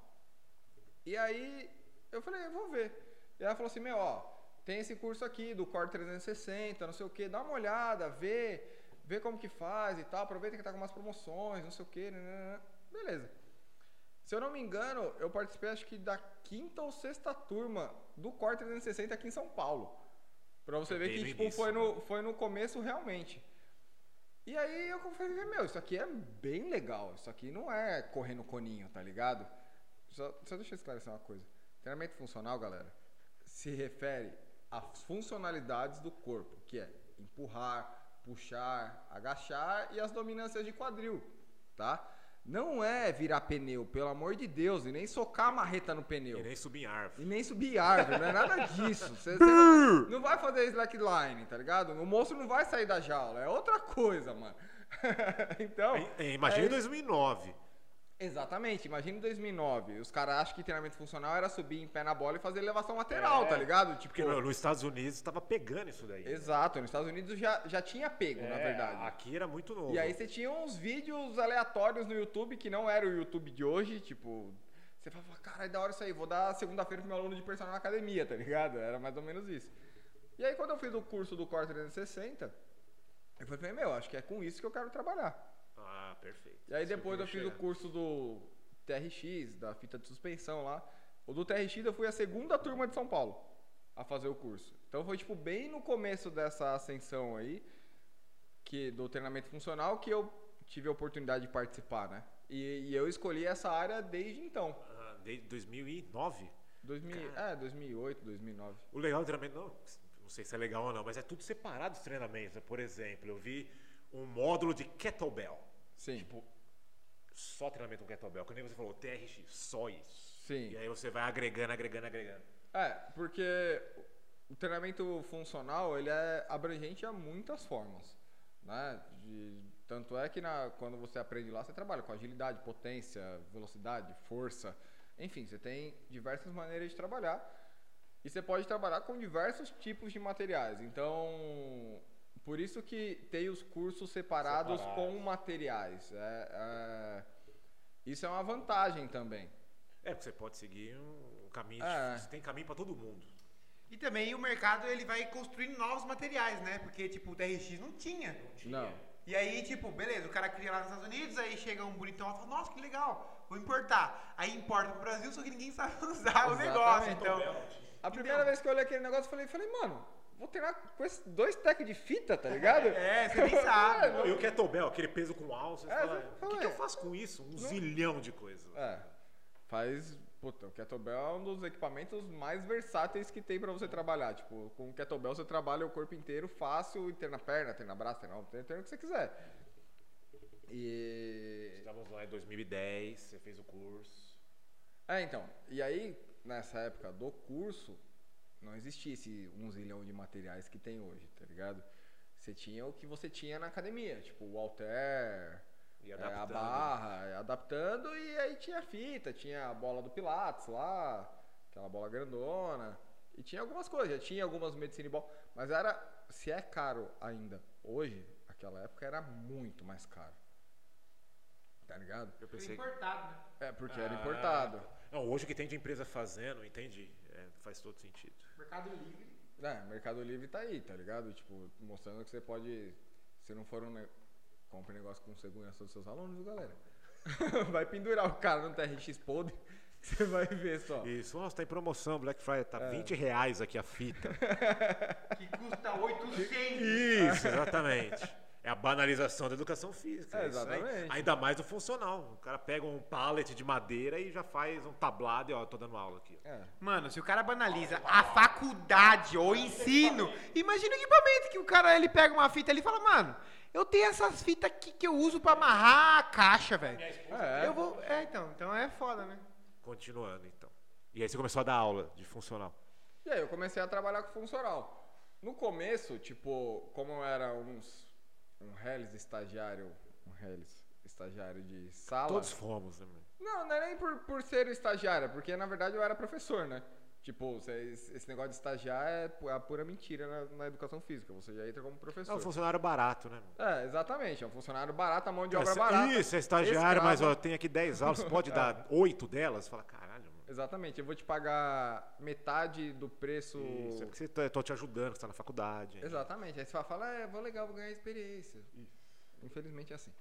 E aí eu falei, vou ver. E ela falou assim, meu, ó, tem esse curso aqui do Core 360, não sei o que, dá uma olhada, vê, vê como que faz e tal, aproveita que tá com umas promoções, não sei o que, beleza. Se eu não me engano, eu participei acho que da quinta ou sexta turma do Core 360 aqui em São Paulo. Pra você ver Bem que tipo, foi, no, foi no começo realmente. E aí eu falei, meu, isso aqui é bem legal. Isso aqui não é correr no coninho, tá ligado? Só, só deixa eu esclarecer uma coisa. Treinamento funcional, galera, se refere às funcionalidades do corpo, que é empurrar, puxar, agachar e as dominâncias de quadril, tá? Não é virar pneu, pelo amor de Deus, e nem socar a marreta no pneu. E nem subir em árvore. E nem subir árvore, não é nada disso. Você, você não, não vai fazer slackline, tá ligado? O monstro não vai sair da jaula, é outra coisa, mano. então. É, é, Imagina é em 2009. Exatamente, imagina em 2009. Os caras acham que treinamento funcional era subir em pé na bola e fazer elevação lateral, É, tá ligado? Tipo, Porque no- nos Estados Unidos tava pegando isso daí. Exato, nos Estados Unidos já, já tinha pego, na É, verdade. Aqui era muito novo. E aí você tinha uns vídeos aleatórios no YouTube que não era o YouTube de hoje, tipo, você falava, caralho, da hora isso aí, vou dar segunda-feira pro meu aluno de personal na academia, tá ligado? Era mais ou menos isso. E aí quando eu fiz o curso do Core 360, eu falei, meu, acho que é com isso que eu quero trabalhar. Ah, perfeito. E aí depois eu fiz o curso do TRX, da fita de suspensão lá. O do TRX eu fui a segunda turma de São Paulo a fazer o curso. Então foi tipo bem no começo dessa ascensão aí, que do treinamento funcional, que eu tive a oportunidade de participar, né? E, e eu escolhi essa área desde então. Ah, desde 2009. 2000, é, 2008, 2009. O legal do treinamento, não, não sei se é legal ou não, mas é tudo separado dos treinamentos. né? Por exemplo, eu vi um módulo de kettlebell. Sim. Tipo, só treinamento com kettlebell. Quando você falou TRX, só isso. Sim. E aí você vai agregando, agregando, agregando. É, porque o treinamento funcional ele é abrangente a muitas formas, né? De- tanto é que na, quando você aprende lá, você trabalha com agilidade, potência, velocidade, força, enfim, você tem diversas maneiras de trabalhar e você pode trabalhar com diversos tipos de materiais. Então, por isso que tem os cursos separados, Separados. com materiais. É, é, isso é uma vantagem também. É, porque você pode seguir um caminho. É. Você tem caminho pra todo mundo. E também o mercado ele vai construindo novos materiais, né? Porque, tipo, o TRX não tinha. Não. E aí, tipo, beleza, o cara cria lá nos Estados Unidos, aí chega um bonitão e fala, nossa, que legal, vou importar. Aí importa pro Brasil, só que ninguém sabe usar o Exatamente. negócio, então... A primeira vez que eu olhei aquele negócio, eu falei, falei, mano, vou treinar com esses dois tecos de fita, tá ligado? É, você nem sabe. E o kettlebell, aquele peso com alça, você É, fala, o que, que eu é. faço com isso? Um zilhão de coisas. É, faz, Puta, o kettlebell é um dos equipamentos mais versáteis que tem pra você trabalhar. Tipo, com o kettlebell você trabalha o corpo inteiro fácil, interna perna, interna braço, interna ombro, interna o que você quiser. E Estávamos lá em 2010, você fez o curso. É, então. E aí, nessa época do curso, não existia esse um zilhão de materiais que tem hoje, tá ligado? Você tinha o que você tinha na academia, tipo o halter, E é, a barra, adaptando, e aí tinha fita, tinha a bola do Pilates lá, aquela bola grandona, e tinha algumas coisas, já tinha algumas medicine ball, mas era, se é caro ainda hoje, aquela época era muito mais caro. Tá ligado? Eu Foi pensei. importado, né? É, porque era Ah, importado. Não, hoje o que tem de empresa fazendo, entendi. É, faz todo sentido. Mercado Livre. É, Mercado Livre tá aí, tá ligado? Tipo, mostrando que você pode. Se não for um. Ne... Compre negócio com segurança dos seus alunos, galera? vai pendurar o cara no TRX podre, você vai ver só. Isso, nossa, tá em promoção, Black Friday, tá 20 reais aqui a fita. Que custa 800. Isso, exatamente. É a banalização da educação física. É, isso aí. exatamente. Ainda mais do funcional. O cara pega um pallet de madeira e já faz um tablado e ó, tô dando aula aqui. É. Mano, se o cara banaliza a faculdade ou ensino, imagina o equipamento que o cara ele pega uma fita ali e fala, mano, eu tenho essas fitas aqui que eu uso pra amarrar a caixa, velho. É. Eu vou. É, então, então é foda, né? Continuando, então. E aí você começou a dar aula de funcional. E aí eu comecei a trabalhar com funcional. No começo, tipo, como eu era uns. Um Hellis estagiário. Um Hellis estagiário de sala. Todos fomos, né? Não, não é nem por, por ser estagiário, porque na verdade eu era professor, né? Tipo, esse negócio de estagiar é pu- a pura mentira na, na educação física. Você já entra como É professor. um funcionário barato, né? É, exatamente. É um funcionário barato, a mão de obra Isso, barata. Isso, é estagiário, mas escravo. ó, tem aqui 10 aulas, você pode dar 8 delas? Fala, caralho. Exatamente. Eu vou te pagar metade do preço. Isso, é porque você tá, tô te ajudando, você tá na faculdade. Exatamente. Aí você fala, é, vou legal, vou ganhar experiência. Infelizmente é assim.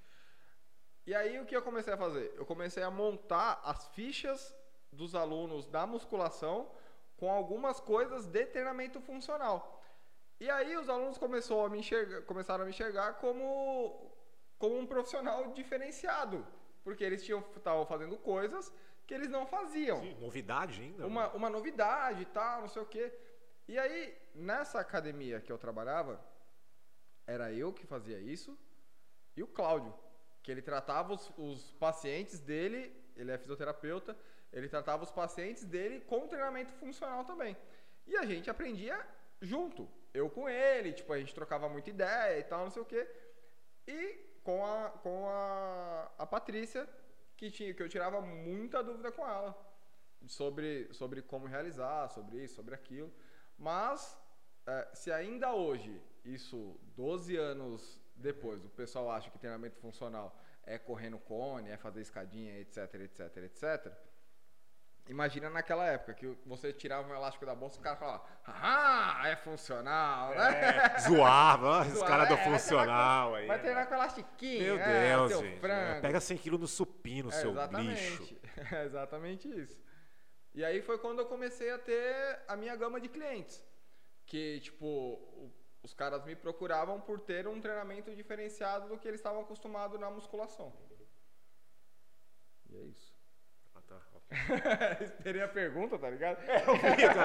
E aí o que eu comecei a fazer? Eu comecei a montar as fichas dos alunos da musculação com algumas coisas de treinamento funcional. E aí os alunos começou a me enxergar, começaram a me enxergar como, como um profissional diferenciado. Porque eles tinham estavam fazendo coisas que eles não faziam Sim, novidade ainda. uma, mano. uma novidade e tal, não sei o quê. E aí, nessa academia que eu trabalhava, era eu que fazia isso e o Cláudio, que ele tratava os, os pacientes dele, ele é fisioterapeuta, ele tratava os pacientes dele com treinamento funcional também. E a gente aprendia junto, eu com ele, tipo, a gente trocava muita ideia e tal, não sei o quê. E com a, com a, a Patrícia, que, tinha, que eu tirava muita dúvida com ela sobre, sobre como realizar, sobre isso, sobre aquilo. Mas, eh, se ainda hoje, isso 12 anos depois, o pessoal acha que treinamento funcional é correr no cone, é fazer escadinha, etc, etc, etc. Imagina naquela época que você tirava um elástico da bolsa e o cara falava, ah, é funcional, né? É, zoava, os caras do é, vai treinar funcional com- aí. Vai né? treinar com elastiquinho, Meu é, Deus, gente. frango. Pega 100 quilos no supino, É, seu exatamente. lixo. É exatamente isso. E aí foi quando eu comecei a ter a minha gama de clientes. Que, tipo, os caras me procuravam por ter um treinamento diferenciado do que eles estavam acostumados na musculação. E é isso. Esperei a pergunta, tá ligado? Eu vi, então,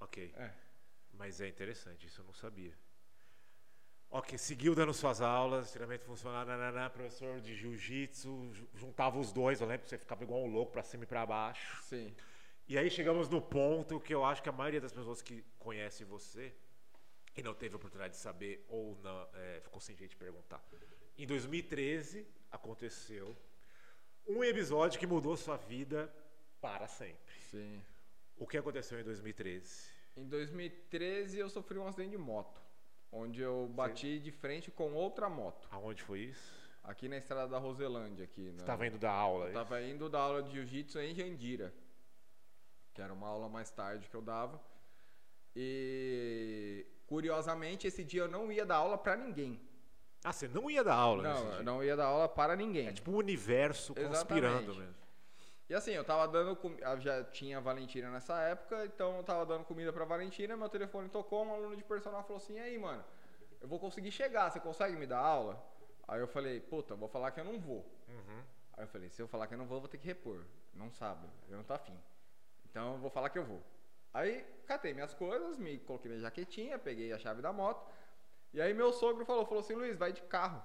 ok. É. Mas é interessante, isso eu não sabia. Ok, seguiu dando suas aulas, treinamento funcional, nananá, professor de jiu-jitsu, ju- juntava os dois, eu lembro que você ficava igual um louco pra cima e pra baixo. Sim. E aí chegamos no ponto que eu acho que a maioria das pessoas que conhece você e não teve a oportunidade de saber ou não, é, ficou sem jeito de perguntar. Em 2013 aconteceu um episódio que mudou sua vida para sempre. Sim. O que aconteceu em 2013? Em 2013 eu sofri um acidente de moto. Onde eu bati de frente com outra moto. Aonde foi isso? Aqui na estrada da Roselândia. Aqui, Você né? estava indo dar aula? Eu tava indo dar aula de jiu-jitsu em Jandira, que era uma aula mais tarde que eu dava. E curiosamente, esse dia eu não ia dar aula pra ninguém. Ah, você não ia dar aula Não, não ia dar aula para ninguém. É tipo o universo conspirando Exatamente. mesmo. E assim, eu tava dando. com- eu Já tinha a Valentina nessa época, então eu tava dando comida pra Valentina. Meu telefone tocou, um aluno de personal falou assim: e aí, mano, eu vou conseguir chegar, você consegue me dar aula? Aí eu falei: puta, vou falar que eu não vou. Uhum. Aí eu falei, se eu falar que eu não vou, eu vou ter que repor. Não sabe, eu não tô afim. Então eu vou falar que eu vou. Aí catei minhas coisas, me coloquei minha jaquetinha, peguei a chave da moto. E aí meu sogro falou, falou assim, Luiz, vai de carro.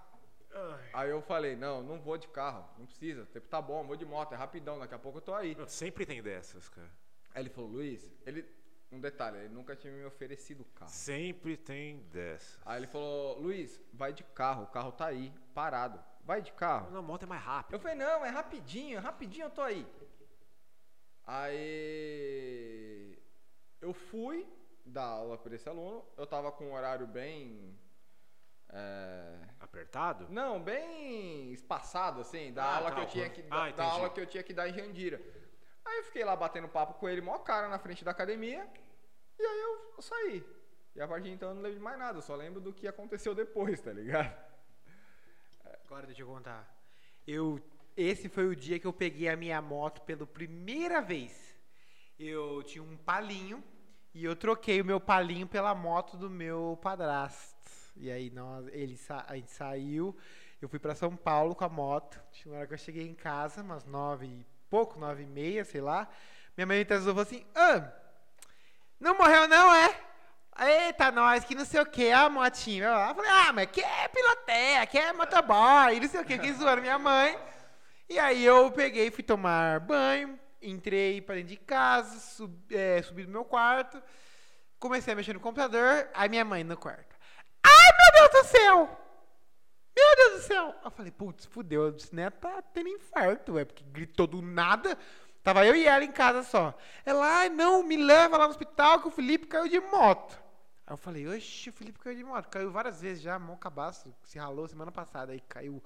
Aí eu falei, não, não vou de carro, não precisa. O tempo tá bom, vou de moto, é rapidão, daqui a pouco eu tô aí. Não, Sempre tem dessas, cara. Aí ele falou, Luiz, ele. Um detalhe, ele nunca tinha me oferecido carro. Sempre tem dessas. Aí ele falou, Luiz, vai de carro, o carro tá aí, parado. Vai de carro. Na moto é mais rápido. Eu falei, não, é rapidinho, rapidinho eu tô aí. Aí eu fui dar aula para esse aluno, eu tava com um horário bem. é, Apertado? Não, bem espaçado, assim, da Ah, aula tá, que eu tinha que Ah, da, da entendi. aula que eu tinha que dar em Jandira. Aí eu fiquei lá batendo papo com ele, mó cara na frente da academia, e aí eu saí. E a partir de então eu não lembro de mais nada, eu só lembro do que aconteceu depois, tá ligado? Agora deixa eu contar. Eu, esse foi o dia que eu peguei a minha moto pela primeira vez. Eu tinha um palinho e eu troquei o meu palinho pela moto do meu padrasto. E aí nós, ele a gente saiu, eu fui pra São Paulo com a moto. Uma hora que eu cheguei em casa, umas nove e pouco, nove e meia, sei lá. Minha mãe me atrasou e falou assim, ah, não morreu não, é? Eita, nós, que não sei o que, a motinha. Eu falei, ah, mas que é piloteia, que é motoboy, não sei o que, que zoando minha mãe. E aí eu peguei, fui tomar banho, entrei pra dentro de casa, sub, é, subi no meu quarto, comecei a mexer no computador, aí minha mãe no quarto. Ai, meu Deus do céu! Meu Deus do céu! Eu falei, putz, fudeu, esse neto tá tendo infarto, ué, porque gritou do nada. Tava eu e ela em casa só. Ela, ai, não, me leva lá no hospital que o Felipe caiu de moto. Aí eu falei, oxe, o Felipe caiu de moto. Caiu várias vezes já, mão cabaço, se ralou semana passada, aí caiu,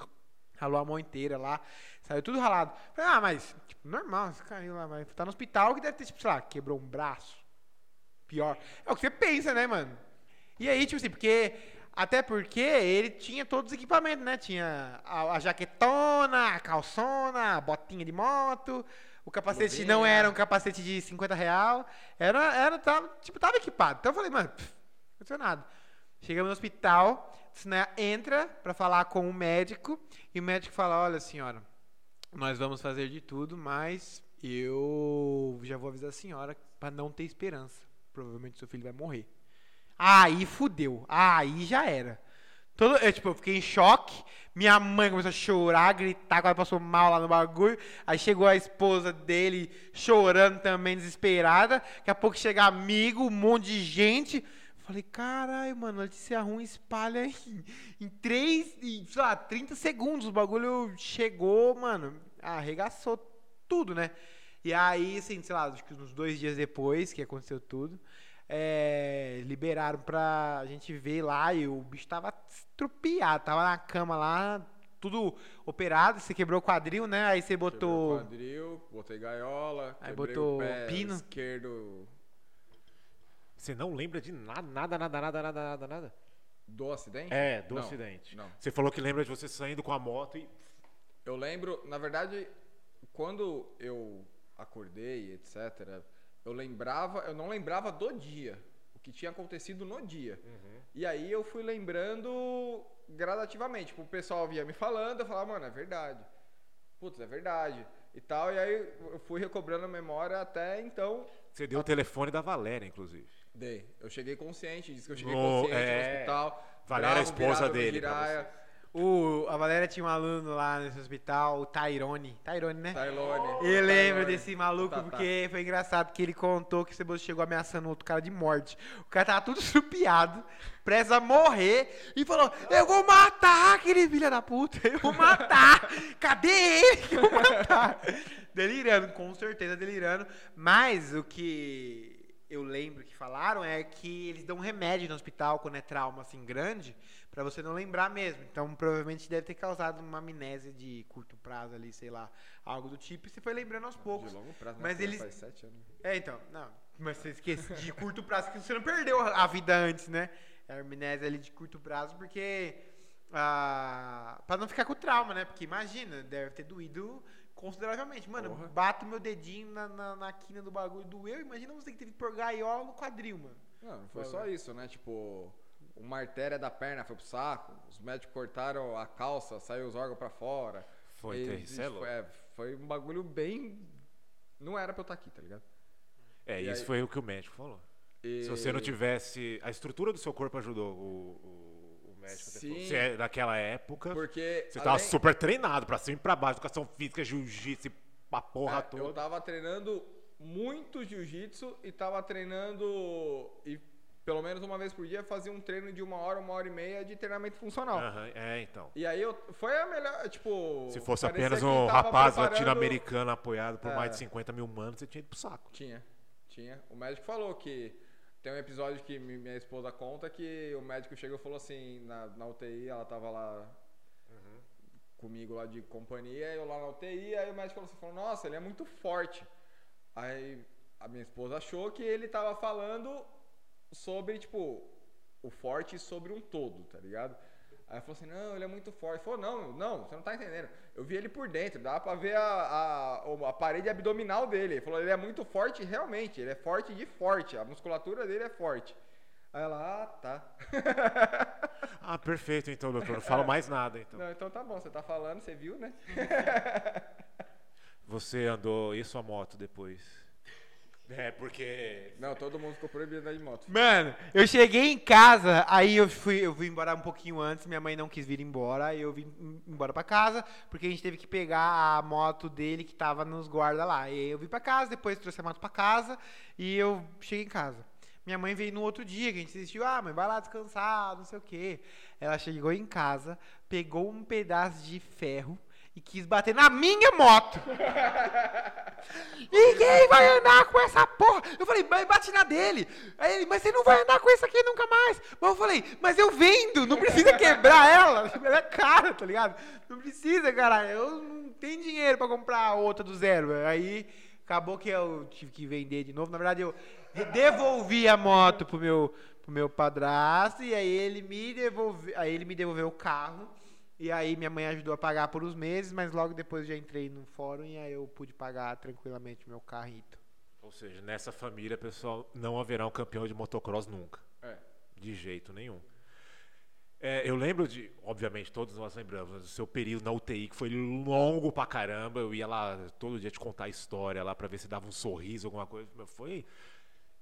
ralou a mão inteira lá, saiu tudo ralado. Falei, ah, mas, tipo, normal, você caiu lá, mas tá no hospital que deve ter, tipo, sei lá, quebrou um braço. Pior. É o que você pensa, né, mano? E aí, tipo assim, porque. Até porque ele tinha todos os equipamentos, né? Tinha a, a jaquetona, a calçona, a botinha de moto. O capacete não era um capacete de 50 real. Era, era tava, tipo, tava equipado. Então eu falei, mano, pff, não aconteceu nada. Chegamos no hospital, né, entra pra falar com o médico. E o médico fala: Olha, senhora, nós vamos fazer de tudo, mas eu já vou avisar a senhora pra não ter esperança. Provavelmente seu filho vai morrer. Aí fudeu. Aí já era. Todo, eu, tipo, eu fiquei em choque. Minha mãe começou a chorar, gritar, quase passou mal lá no bagulho. Aí chegou a esposa dele chorando também, desesperada. Daqui a pouco chega amigo, um monte de gente. Falei, caralho, mano, notícia ruim espalha em, em 3, em, sei lá, 30 segundos. O bagulho chegou, mano, arregaçou tudo, né? E aí, assim, sei lá, acho que uns dois dias depois que aconteceu tudo, é, liberaram pra gente ver lá e o bicho tava estrupiado, tava na cama lá, tudo operado, você quebrou o quadril, né? Aí você Quebrei o botou. quadril, botei gaiola, Aí botou o pé pino. esquerdo Você não lembra de nada, nada, nada, nada, nada, nada, nada? do acidente? É, do Não, acidente. Não. Você falou que lembra de você saindo com a moto e. Eu lembro, na verdade, quando eu acordei, etc., eu lembrava, eu não lembrava do dia, o que tinha acontecido no dia. E aí eu fui lembrando gradativamente. Tipo, o pessoal via me falando, eu falava, mano, é verdade. Putz, é verdade. E tal, e aí eu fui recobrando a memória até então. Você deu o telefone da Valéria, inclusive. Dei. Eu cheguei consciente, disse que eu cheguei No- consciente é. no hospital. Valéria a bravo, esposa dele. O, a Valéria tinha um aluno lá nesse hospital, o Tyrone. Tyrone, né? Tailone. Eu lembro Tailone. desse maluco Tá, tá. porque foi engraçado que ele contou que o Ceboso chegou ameaçando outro cara de morte. O cara tava tudo estrupiado, prestes a morrer, e falou: Eu vou matar aquele filho da puta, eu vou matar. Cadê ele que eu vou matar? delirando, com certeza delirando. Mas o que eu lembro que falaram é que eles dão um remédio no hospital quando é trauma assim grande, pra você não lembrar mesmo. Então provavelmente deve ter causado uma amnésia de curto prazo ali, sei lá, algo do tipo. E você foi lembrando aos poucos. De longo prazo, né? Mas Porque eles- Faz sete anos. É, então, não. Mas você esquece de curto prazo, que você não perdeu a vida antes, né? É a amnésia ali de curto prazo, porque. Ah, pra não ficar com trauma, né? Porque imagina, deve ter doído consideravelmente. Mano, Porra. bato meu dedinho na, na, na quina do bagulho, doeu. Imagina você que teve que pôr gaiola no quadril, mano. Não, não foi só isso, né? Tipo, uma artéria da perna foi pro saco, os médicos cortaram a calça, saiu os órgãos pra fora. Foi, Ele- ter- é é, foi um bagulho bem. Não era pra eu estar aqui, tá ligado? É, E isso aí- foi o que o médico falou. E- Se você não tivesse. A estrutura do seu corpo ajudou o, o médico. Sim. Você é daquela época. Porque. Você tava além- super treinado pra cima e pra baixo, educação física, jiu-jitsu, a porra É, toda. Eu tava treinando muito jiu-jitsu e tava treinando. E pelo menos uma vez por dia fazia um treino de uma hora, uma hora e meia de treinamento funcional. Aham, é, então. E aí eu. Foi a melhor. Tipo. Se fosse apenas um rapaz preparando- latino-americano apoiado por É. mais de 50 mil manos, você tinha ido pro saco. Tinha, tinha. O médico falou que. Tem um episódio que mi- minha esposa conta que o médico chegou e falou assim, na, na UTI, ela tava lá comigo lá de companhia, eu lá na UTI, aí o médico falou assim, falou, nossa, ele é muito forte. Aí a minha esposa achou que ele tava falando sobre, tipo, o forte sobre um todo, tá ligado? Aí falou assim, não, ele é muito forte. Falou, não, não, você não tá entendendo. Eu vi ele por dentro, dá pra ver a, a, a parede abdominal dele. Ele falou, ele é muito forte realmente, ele é forte de forte, a musculatura dele é forte. Aí ela, ah, tá. Ah, perfeito então, doutor. Não falo mais nada, então. Não, então tá bom, você tá falando, você viu, né? Você andou e sua moto depois? É, porque. Não, todo mundo ficou proibido de andar de moto. Mano, eu cheguei em casa, aí eu fui, eu fui embora um pouquinho antes, minha mãe não quis vir embora, aí eu vim em- embora pra casa, porque a gente teve que pegar a moto dele que tava nos guarda lá. E aí eu vim pra casa, depois trouxe a moto pra casa e eu cheguei em casa. Minha mãe veio no outro dia, que a gente assistiu, ah, mãe, vai lá descansar, não sei o quê. Ela chegou em casa, pegou um pedaço de ferro e quis bater na minha moto. Ninguém vai andar com essa porra. Eu falei, mas bate na dele. Aí ele, mas você não vai andar com isso aqui nunca mais. Mas eu falei, mas eu vendo, não precisa quebrar ela. Ela é cara, tá ligado? Não precisa, cara. Eu não tenho dinheiro pra comprar outra do zero. Aí acabou que eu tive que vender de novo. Na verdade, eu devolvi a moto pro meu, pro meu padrasto e aí ele me devolveu, aí ele me devolveu o carro. E aí minha mãe ajudou a pagar por uns meses, mas logo depois eu já entrei no fórum e aí eu pude pagar tranquilamente meu carrito. Ou seja, nessa família, pessoal, não haverá um campeão de motocross nunca. É. De jeito nenhum. É, eu lembro de, obviamente, todos nós lembramos do seu período na UTI, que foi longo pra caramba. Eu ia lá todo dia te contar a história lá pra ver se dava um sorriso, alguma coisa. Mas foi.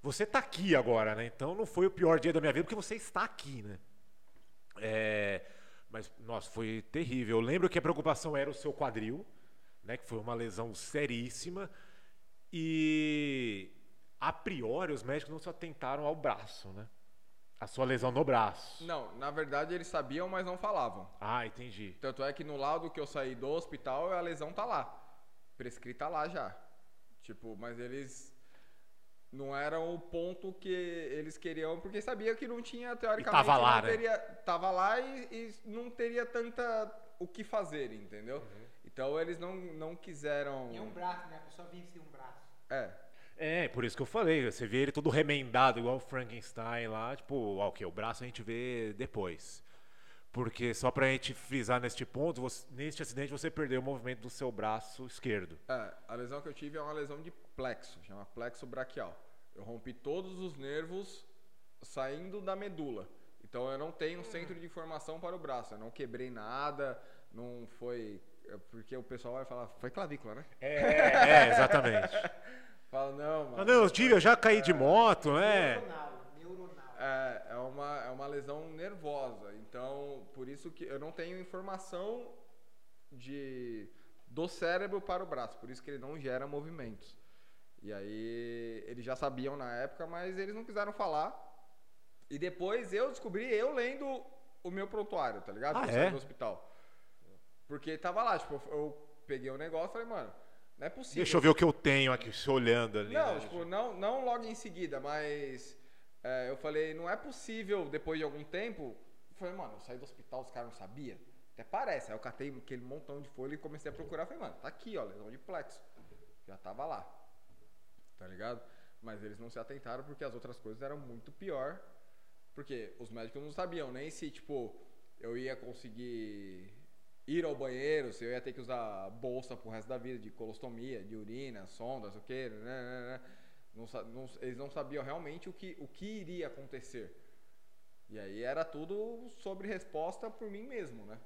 Você tá aqui agora, né? Então não foi o pior dia da minha vida, porque você está aqui, né? É, mas, nossa, foi terrível. Eu lembro que a preocupação era o seu quadril, né? Que foi uma lesão seríssima. E a priori os médicos não se atentaram ao braço, né? A sua lesão no braço. Não, na verdade eles sabiam, mas não falavam. Ah, entendi. Tanto é que no laudo que eu saí do hospital, a lesão tá lá. Prescrita lá já. Tipo, mas eles não eram o ponto que eles queriam, porque sabia que não tinha, teoricamente, tava lá, não né? teria, tava lá e, e não teria tanta o que fazer, entendeu? Uhum. Então eles não, não quiseram. braço, né? A pessoa sem um braço. É. É, por isso que eu falei. Você vê ele todo remendado, igual o Frankenstein lá. Tipo, ok, o braço a gente vê depois. Porque só pra gente frisar neste ponto, você- neste acidente você perdeu o movimento do seu braço esquerdo. É, a lesão que eu tive é uma lesão de plexo, chama plexo braquial. Eu rompi todos os nervos saindo da medula. Então eu não tenho centro de informação para o braço. Eu não quebrei nada, não foi. é Porque o pessoal vai falar, foi clavícula, né? É, é exatamente. Fala, não, mano. Não, eu tive, eu já caí de moto, né? Neuronal, neuronal. É, é uma, é uma lesão nervosa. Então, por isso que eu não tenho informação de do cérebro para o braço. Por isso que ele não gera movimentos. E aí, eles já sabiam na época, mas eles não quiseram falar. E depois eu descobri, eu lendo o meu prontuário, tá ligado? Ah, eu é? do hospital. Porque tava lá, tipo, eu peguei o negócio e falei, mano, não é possível. Deixa eu ver o que eu tenho aqui, se olhando ali. Não, né? tipo, não, não logo em seguida, mas é, eu falei, não é possível, depois de algum tempo. Eu falei, mano, eu saí do hospital, os caras não sabiam. Até parece. Aí eu catei aquele montão de folha e comecei a procurar. Falei, mano, tá aqui, ó, lesão de plexo. Já tava lá. Tá ligado? Mas eles não se atentaram porque as outras coisas eram muito pior. Porque os médicos não sabiam nem se, tipo, eu ia conseguir ir ao banheiro, se eu ia ter que usar bolsa pro resto da vida, de colostomia, de urina, sondas, o que, né, né, né. Não, não- eles não sabiam realmente o que, o que iria acontecer. E aí era tudo sobre resposta por mim mesmo, né?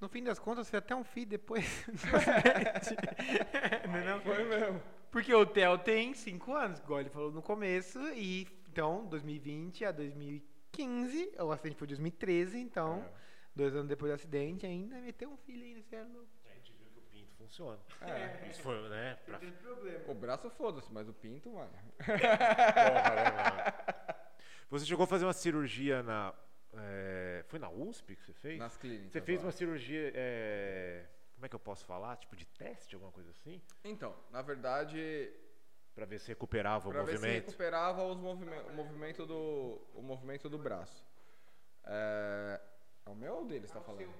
No fim das contas, foi até um filho depois. Não não? Foi mesmo. Porque o Theo tem 5 anos, igual ele falou no começo, e então 2020 a 2015, o acidente foi 2013, então, É. dois anos depois do acidente, ainda meteu um filho ainda, você é louco. A gente viu que o pinto funciona. É. Isso foi, né? Pra problema. O braço foda-se, mas o pinto, mano. porra, né, mano? Você chegou a fazer uma cirurgia na. é, foi na USP que você fez? Nas clínicas. Você fez uma cirurgia. é, como é que eu posso falar? Tipo de teste, alguma coisa assim? Então, na verdade, Pra ver se recuperava o Pra ver se movimento. recuperava os movimen- o movimento do o movimento do braço. É, é o meu ou o dele você tá falando?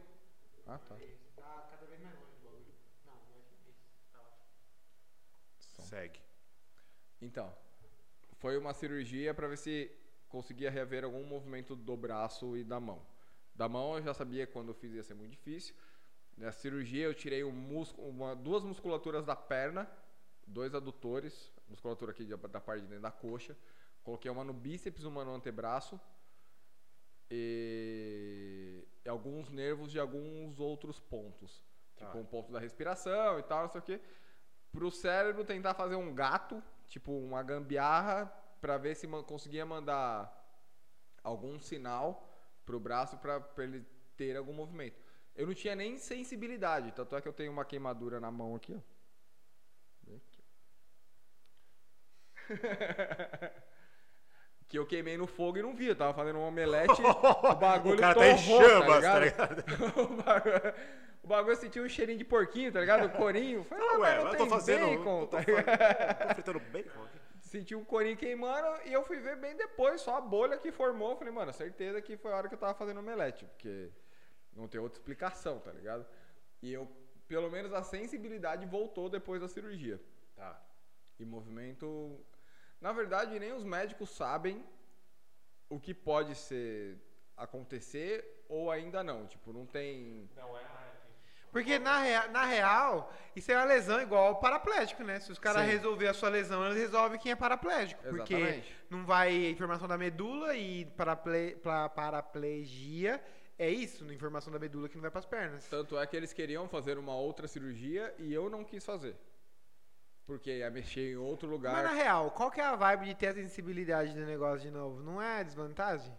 Ah, tá. Tá cada vez mais longe do bagulho. Não, não é isso. Tá ótimo. Segue. Então, foi uma cirurgia para ver se conseguia reaver algum movimento do braço e da mão. Da mão eu já sabia quando eu fiz ia ser muito difícil. Na cirurgia eu tirei um músculo, uma, duas musculaturas da perna, dois adutores, musculatura aqui da, parte de dentro da coxa. Coloquei uma no bíceps, uma no antebraço. E, e alguns nervos de alguns outros pontos. Tipo Tá. um ponto da respiração e tal, não sei o quê pro cérebro tentar fazer um gato, tipo uma gambiarra, pra ver se conseguia mandar algum sinal pro braço pra, pra ele ter algum movimento. Eu não tinha nem sensibilidade, tanto é que eu tenho uma queimadura na mão aqui, ó. Que eu queimei no fogo e não vi, eu tava fazendo um omelete, o bagulho o cara tá em torrou, chamas, tá ligado? ligado? o bagulho, o sentiu um cheirinho de porquinho, tá ligado? O corinho. Falei, ah, Ué, mas não eu tô tem fazendo. bacon, eu tô, tá tô fritando bacon aqui. Senti um corinho queimando e eu fui ver bem depois, só a bolha que formou. Falei, mano, certeza que foi a hora que eu tava fazendo omelete, porque não tem outra explicação, tá ligado? E eu, pelo menos a sensibilidade voltou depois da cirurgia. Tá. E movimento. Na verdade, nem os médicos sabem o que pode ser acontecer ou ainda não. Tipo, não tem. Não é. Porque na, rea- na real, isso é uma lesão igual ao paraplégico, né? Se os caras Sim. resolver a sua lesão, eles resolvem quem é paraplégico. Porque Exatamente. não vai informação da medula e paraple, pla- paraplegia é isso, na informação da medula que não vai pras pernas. Tanto é que eles queriam fazer uma outra cirurgia e eu não quis fazer. Porque ia mexer em outro lugar. Mas na real, qual que é a vibe de ter a sensibilidade do negócio de novo? Não é desvantagem?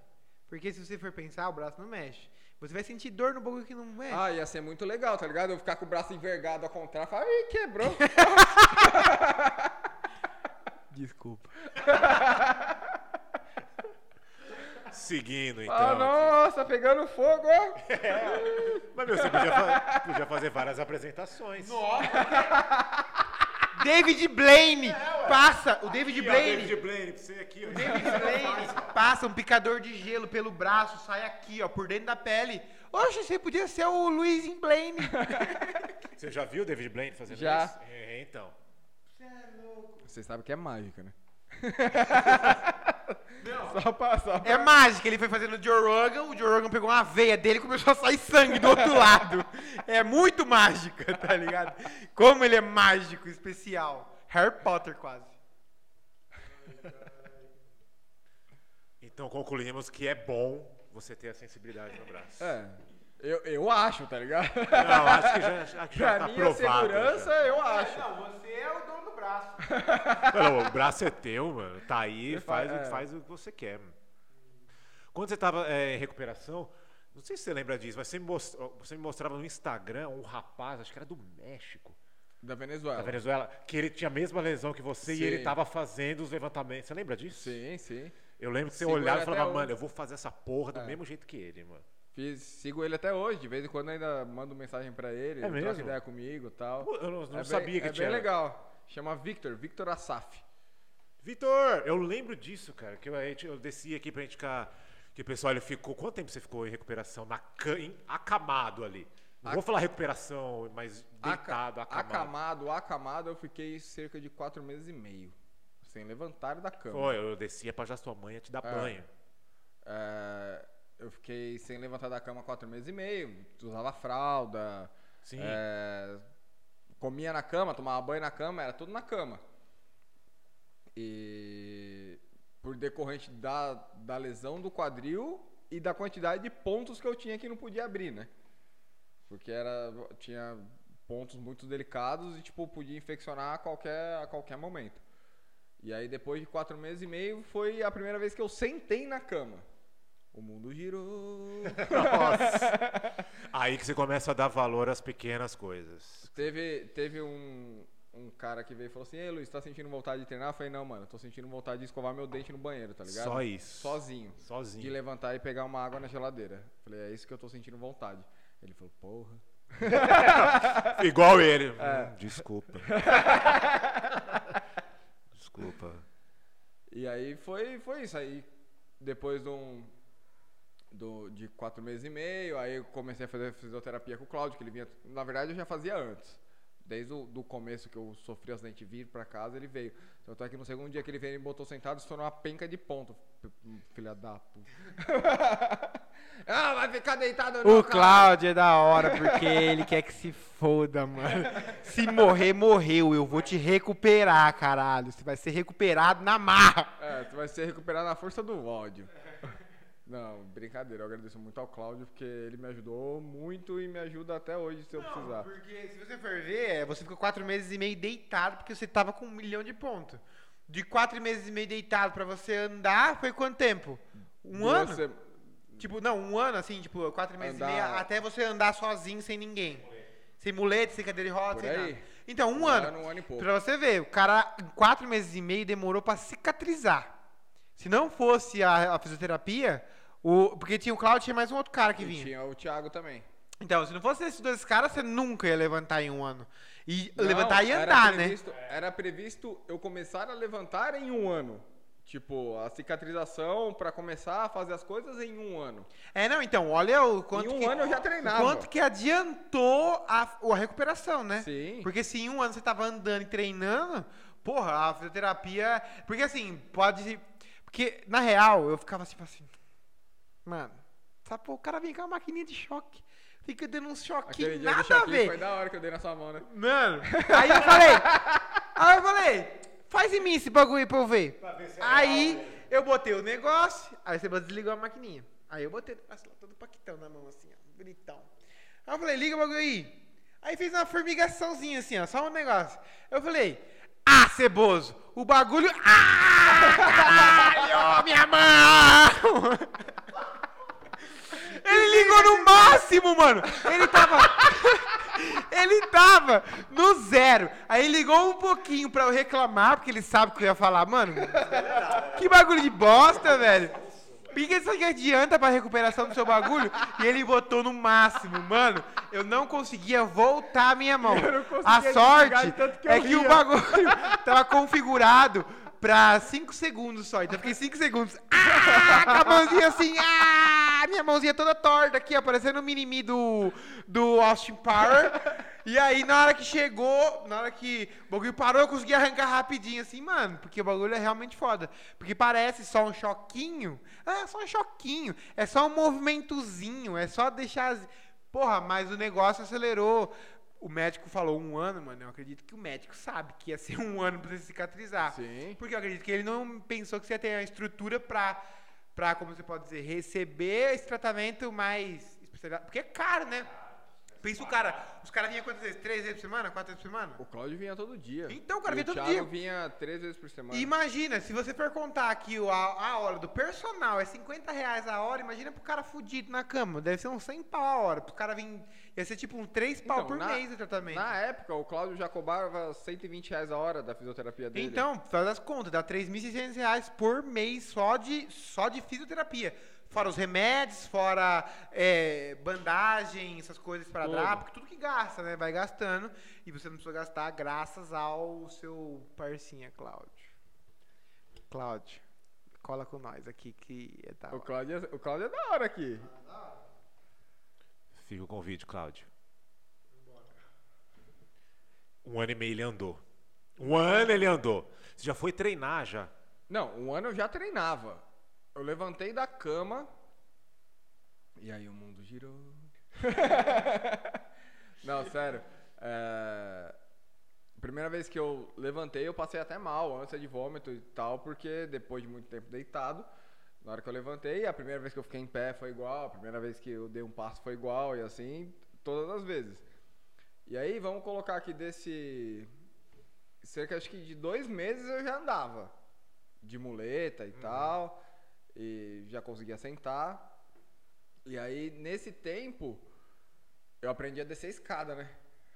Porque se você for pensar, o braço não mexe. Você vai sentir dor no bagulho que não mexe. Ah, ia ser muito legal, tá ligado? Eu ficar com o braço envergado ao contrário e falar, ih, quebrou. Desculpa. Seguindo, então. ah, nossa, pegando fogo, ó. Mas, meu, você podia, fa- podia fazer várias apresentações. David Blaine! passa! O David Aqui, ó, Blaine! David Blaine, pra você aqui, ó. David Blaine passa um picador de gelo pelo braço, sai aqui, ó, por dentro da pele. Oxe, você podia ser o Luiz Blaine. Você já viu o David Blaine fazendo Já. isso? É, então. Vocês sabem que é mágica, né? Só passar. É mágica, ele foi fazendo o Joe Rogan, o Joe Rogan pegou uma veia dele e começou a sair sangue do outro lado. É muito mágica, tá ligado? Como ele é mágico, especial. Harry Potter quase. Então concluímos que é bom você ter a sensibilidade no braço. É. Eu, eu acho, tá ligado? Não, acho que já, acho que já pra tá minha provado. segurança, já. eu acho. Não, você é o dono do braço. Não, o braço é teu, mano. Tá aí, Você faz, faz- o, é. faz o que você quer. Mano. Quando você tava é, em recuperação, não sei se você lembra disso, mas você me, mostrou, você me mostrava no Instagram um rapaz, acho que era do México, Da Venezuela. da Venezuela, que ele tinha a mesma lesão que você e Sim. ele tava fazendo os levantamentos. Você lembra disso? Sim, sim. Eu lembro que você Sigo olhava e falava, mano, eu vou fazer essa porra do É. mesmo jeito que ele, mano. Fiz, sigo ele até hoje. De vez em quando ainda mando mensagem pra ele. É ele troca ideia comigo e tal. Pô, Eu não, não é sabia bem, que é tinha. bem legal. Chama Victor, Victor Asaf. Vitor, eu lembro disso, cara, que eu, a gente- eu desci aqui pra gente ficar. Que o pessoal ele ficou. Quanto tempo você ficou em recuperação? Na, ca- em- acamado ali. Não vou falar recuperação, mas deitado, Aca- acamado. acamado, acamado, eu fiquei cerca de quatro meses e meio. Sem levantar da cama. Foi, eu descia pra já sua mãe ia te dar É. banho. É, eu fiquei sem levantar da cama quatro meses e meio. Usava fralda. Sim. é, comia na cama, tomava banho na cama, era tudo na cama. E por decorrente da, da lesão do quadril e da quantidade de pontos que eu tinha que não podia abrir, né? Porque era, tinha pontos muito delicados e, tipo, podia infeccionar a qualquer, a qualquer momento. E aí, depois de quatro meses e meio, foi a primeira vez que eu sentei na cama. O mundo girou. Nossa. Aí que você começa a dar valor às pequenas coisas. Teve, teve um, um cara que veio e falou assim: Ei, Luiz, tá sentindo vontade de treinar? Eu falei: Não, mano, tô sentindo vontade de escovar meu dente no banheiro, tá ligado? Só isso. Sozinho. Sozinho. De levantar e pegar uma água na geladeira. Eu falei: É isso que eu tô sentindo vontade. Ele falou: Porra. Igual ele. É. Hum, desculpa. desculpa. E aí foi, foi isso. Aí depois de um. Do, de quatro meses e meio, aí eu comecei a fazer fisioterapia com o Cláudio, que ele vinha. Na verdade, eu já fazia antes. Desde o do começo que eu sofri acidente de vir pra casa, ele veio. Eu tô aqui no segundo dia que ele veio e me botou sentado, estourou uma penca de ponto. Filha da puta. ah, vai ficar deitado O cara. Cláudio é da hora, porque ele quer que se foda, mano. Se morrer, morreu. Eu vou te recuperar, caralho. Você vai ser recuperado na marra. É, tu vai ser recuperado na força do ódio. Não, brincadeira. Eu agradeço muito ao Cláudio, porque ele me ajudou muito e me ajuda até hoje se eu precisar. Porque se você for ver, é, você ficou quatro meses e meio deitado porque você tava com um milhão de pontos. De quatro meses e meio deitado pra você andar, foi quanto tempo? Um Duas ano? Tipo, não, um ano, assim, tipo, quatro meses Andar- e meio, até você andar sozinho, sem ninguém. Sem mulete, sem cadeira de roda, sem nada. Então, um, Um ano. ano, um ano e pouco. Pra você ver, o cara, em quatro meses e meio, demorou pra cicatrizar. Se não fosse a, a fisioterapia, o, porque tinha o Claudio, tinha mais um outro cara que E vinha. tinha o Thiago também. Então, se não fosse esses dois caras, você nunca ia levantar em um ano. E Não, levantar e andar, né? previsto- Era previsto eu começar a levantar em um ano. Tipo, a cicatrização pra começar a fazer as coisas em um ano. É, não, então, olha o quanto Em um que, ano eu já treinava. quanto que adiantou a, a recuperação, né? Sim. Porque se em um ano você tava andando e treinando, porra, a fisioterapia. Porque assim, pode. Porque, na real, eu ficava tipo assim. Mano, sabe, pô, o cara vem com uma maquininha de choque. Fica dando Aquele choquinhos, dia do nada a ver. foi da hora que eu dei na sua mão, né? Mano, aí eu falei. aí eu falei, faz em mim esse bagulho aí pra eu ver. aí eu botei o negócio, aí você desligou a maquininha. Aí eu botei lá, todo paquitão na mão, assim, ó, bonitão. Aí eu falei, liga o bagulho aí. Aí fez uma formigaçãozinha assim, ó, só um negócio. Eu falei, ah, ceboso, o bagulho. Ah, caralho, minha mão! Ele ligou no máximo, mano. Ele tava. ele tava no zero. Aí ligou um pouquinho pra eu reclamar, porque ele sabe que eu ia falar, mano. Que bagulho de bosta, velho. Que isso aqui adianta pra recuperação do seu bagulho? E ele botou no máximo, mano. Eu não conseguia voltar a minha mão. Eu não A sorte é que o bagulho tava configurado pra 5 segundos só. Então fiquei 5 segundos. Ah, com a mãozinha assim. Ah, minha mãozinha toda torta aqui, ó, parecendo o mini do, do Austin Power. E aí, na hora que chegou, na hora que o bagulho parou, eu consegui arrancar rapidinho, assim, mano, porque o bagulho é realmente foda. Porque parece só um choquinho. É só um choquinho. É só um movimentozinho. É só deixar. as- Porra, mas o negócio acelerou. O médico falou um ano, mano. Eu acredito que o médico sabe que ia ser um ano pra você cicatrizar. Sim. Porque eu acredito que ele não pensou que você ia ter a estrutura pra, pra como você pode dizer, receber esse tratamento mais especializado. Porque é caro, né? Pensa o cara, os caras vinham quantas vezes? Três vezes por semana? Quatro vezes por semana? O Cláudio vinha todo dia. Então, o cara vinha todo Thiago dia. vinha três vezes por semana. Imagina, se você for contar aqui o- a, a hora do personal é 50 reais a hora, imagina pro cara fudido na cama. Deve ser uns 100 pau a hora. Pro cara vir. Ia ser tipo um 3 pau Então, por na- mês o tratamento. Na época, o Cláudio já cobrava 120 reais a hora da fisioterapia dele. Então, faz as contas, dá 3.600 reais por mês só de, só de fisioterapia. Fora os remédios, fora é, bandagem, essas coisas para Tudo. porque tudo que gasta, né? Vai gastando. E você não precisa gastar graças ao seu parcinha, Cláudio. Cláudio, cola com nós aqui que é da O hora. Cláudio, é- o Cláudio é da hora aqui. Fica o convite, Cláudio. Um ano e meio ele andou. Um ano ele andou. Você já foi treinar já. Não, um ano eu já treinava. Eu levantei da cama. E aí o mundo girou. Não, sério. É, Primeira vez que eu levantei, eu passei até mal, ânsia de vômito e tal, porque depois de muito tempo deitado, na hora que eu levantei, a primeira vez que eu fiquei em pé foi igual, a primeira vez que eu dei um passo foi igual, e assim, todas as vezes. E aí, vamos colocar aqui desse. Cerca acho que de dois meses eu já andava. De muleta e tal. E já conseguia sentar. E aí, nesse tempo, eu aprendi a descer a escada, né?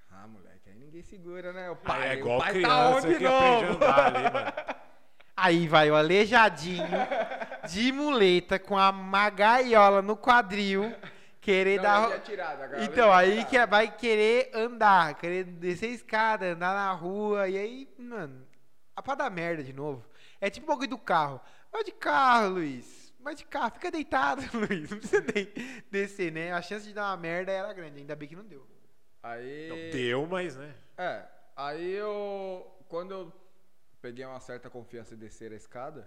Ah, moleque, aí ninguém segura, né? O pai, Aí é igual o pai criança tá onde que novo? andar ali, mano. Aí vai o aleijadinho de muleta com a magaiola no quadril, querer Não, dar. eu tinha tirado, agora Então, eu aí que tirado. vai querer andar, querer descer a escada, andar na rua, e aí, mano, a pra dar merda de novo. É tipo o bagulho do carro. Vai de carro, Luiz. Vai de carro, fica deitado, Luiz. Não precisa nem descer, né? A chance de dar uma merda era grande, ainda bem que não deu. Aí. Não deu, mas, né? É, aí eu. Quando eu peguei uma certa confiança e descer a escada,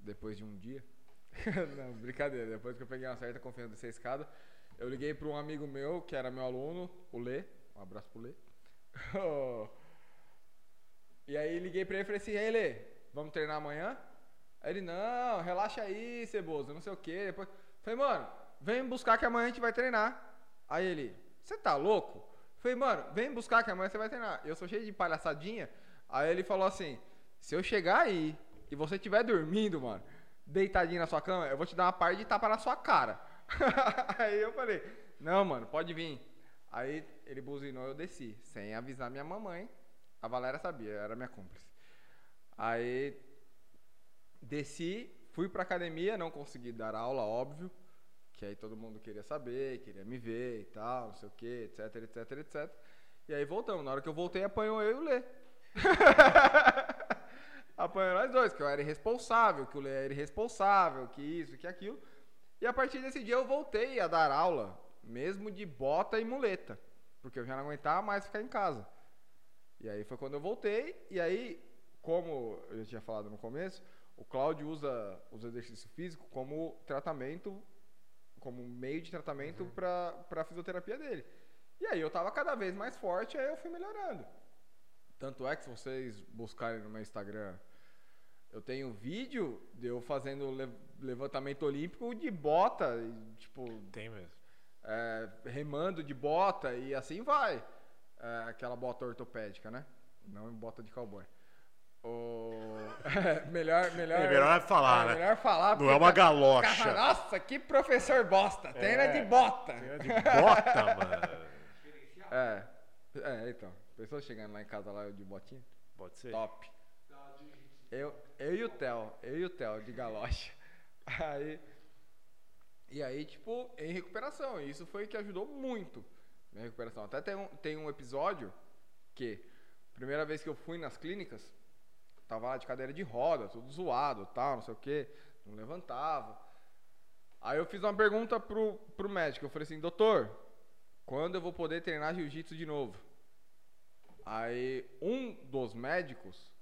depois de um dia. não, brincadeira, depois que eu peguei uma certa confiança e descer a escada, eu liguei para um amigo meu, que era meu aluno, o Lê. Um abraço pro Lê. e aí liguei pra ele e falei assim, ei Lê, vamos treinar amanhã? Ele, não, relaxa aí, ceboso, não sei o que. Depois. Falei, mano, vem buscar que amanhã a gente vai treinar. Aí ele, você tá louco? Falei, mano, vem buscar que amanhã você vai treinar. Eu sou cheio de palhaçadinha. Aí ele falou assim: se eu chegar aí e você estiver dormindo, mano, deitadinho na sua cama, eu vou te dar uma parte de tapa na sua cara. aí eu falei: não, mano, pode vir. Aí ele buzinou eu desci, sem avisar minha mamãe. A Valéria sabia, era minha cúmplice. Aí desci, fui pra academia, não consegui dar aula, óbvio. Que aí todo mundo queria saber, queria me ver e tal, não sei o que, etc, etc, etc. E aí voltamos. Na hora que eu voltei, apanhou eu e o Lê. apanhou nós dois, que eu era irresponsável, que o Lê era irresponsável, que isso, que aquilo. E a partir desse dia eu voltei a dar aula, mesmo de bota e muleta. Porque eu já não aguentava mais ficar em casa. E aí foi quando eu voltei, e aí, como eu já tinha falado no começo, o Cláudio usa os exercícios físicos como tratamento, como meio de tratamento para pra fisioterapia dele. E aí eu tava cada vez mais forte, aí eu fui melhorando. Tanto é que se vocês buscarem no meu Instagram, eu tenho vídeo de eu fazendo le- levantamento olímpico de bota, tipo, Tem mesmo. é, remando de bota e assim vai. É, aquela bota ortopédica, né? Não bota de cowboy. O... é, melhor, melhor, É melhor falar, é, né? Melhor falar. Não é uma tá- galocha. Cara, Nossa, que professor bosta. Treina É. de bota. De bota, mano. É. É, então. Pessoa chegando lá em casa lá de botinha. Pode ser. Top. Eu, eu e o Theo, eu e o Theo de galocha. Aí. E aí, tipo, em recuperação. E isso foi que ajudou muito minha recuperação. Até tem um, tem um episódio que, primeira vez que eu fui nas clínicas, tava lá de cadeira de roda, tudo zoado, tal, não sei o que, não levantava. Aí eu fiz uma pergunta pro, pro médico. Eu falei assim, doutor, quando eu vou poder treinar jiu-jitsu de novo? Aí um dos médicos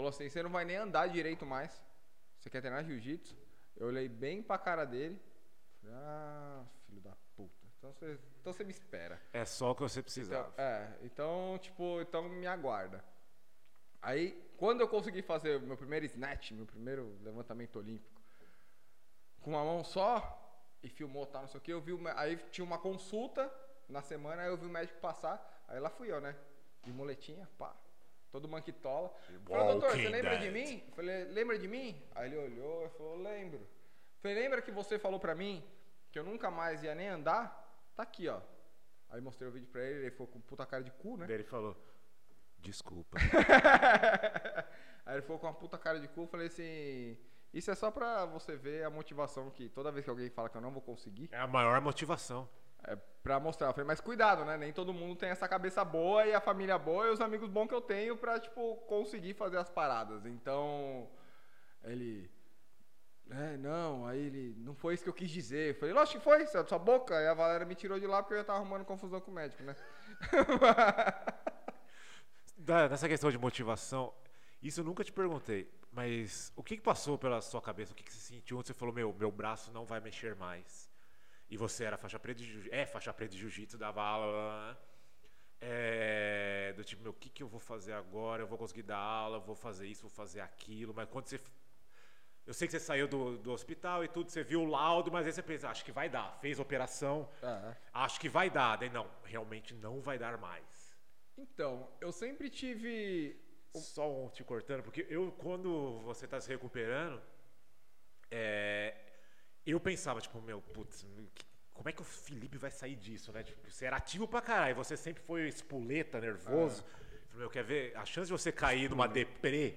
falou assim: você não vai nem andar direito mais. Você quer treinar jiu-jitsu? Eu olhei bem pra cara dele. Falei, ah, filho da puta. Então você, então você me espera. É só o que você precisava. Então, é, então, tipo, então me aguarda. Aí, quando eu consegui fazer meu primeiro snatch, meu primeiro levantamento olímpico, com uma mão só, e filmou tal, não sei o que, eu vi, aí tinha uma consulta na semana, aí eu vi o médico passar, aí lá fui eu, né? De moletinha, pá, todo manquitola. Falei, doutor, você lembra de Dead. mim? Eu Falei, lembra de mim? Aí ele olhou e falou, lembro. Falei, lembra que você falou pra mim que eu nunca mais ia nem andar? Tá aqui, ó. Aí mostrei o vídeo pra ele, ele ficou com puta cara de cu, né? Daí ele falou: Desculpa. Aí ele ficou com uma puta cara de cu, eu falei assim, isso é só pra você ver a motivação que toda vez que alguém fala que eu não vou conseguir, É a maior motivação. É pra mostrar. Eu falei, mas cuidado, né? Nem todo mundo tem essa cabeça boa e a família boa e os amigos bons que eu tenho pra, tipo, conseguir fazer as paradas. Então, ele... É, não, aí ele... Não foi isso que eu quis dizer. Eu falei, lógico que foi, sua boca. Aí a Valéria me tirou de lá porque eu já tava arrumando confusão com o médico, né? Nessa questão de motivação, isso eu nunca te perguntei, mas o que, que passou pela sua cabeça? O que, que você sentiu quando você falou, meu, meu braço não vai mexer mais? E você era faixa preta de jiu-jitsu, é faixa preta de jiu-jitsu, dava aula, é, do tipo, meu, o que, que eu vou fazer agora? Eu vou conseguir dar aula, vou fazer isso, vou fazer aquilo, mas quando você Eu sei que você saiu do, do hospital e tudo, você viu o laudo, mas aí você pensa, acho que vai dar. Fez a operação, É. acho que vai dar. Daí não, realmente não vai dar mais. Então, eu sempre tive. Só um te cortando, porque eu, quando você tá se recuperando, é, eu pensava, tipo, meu, putz, como é que o Felipe vai sair disso, né? Tipo, você era ativo pra caralho, você sempre foi espoleta, nervoso. Falei, Meu, quer ver? A chance de você cair numa deprê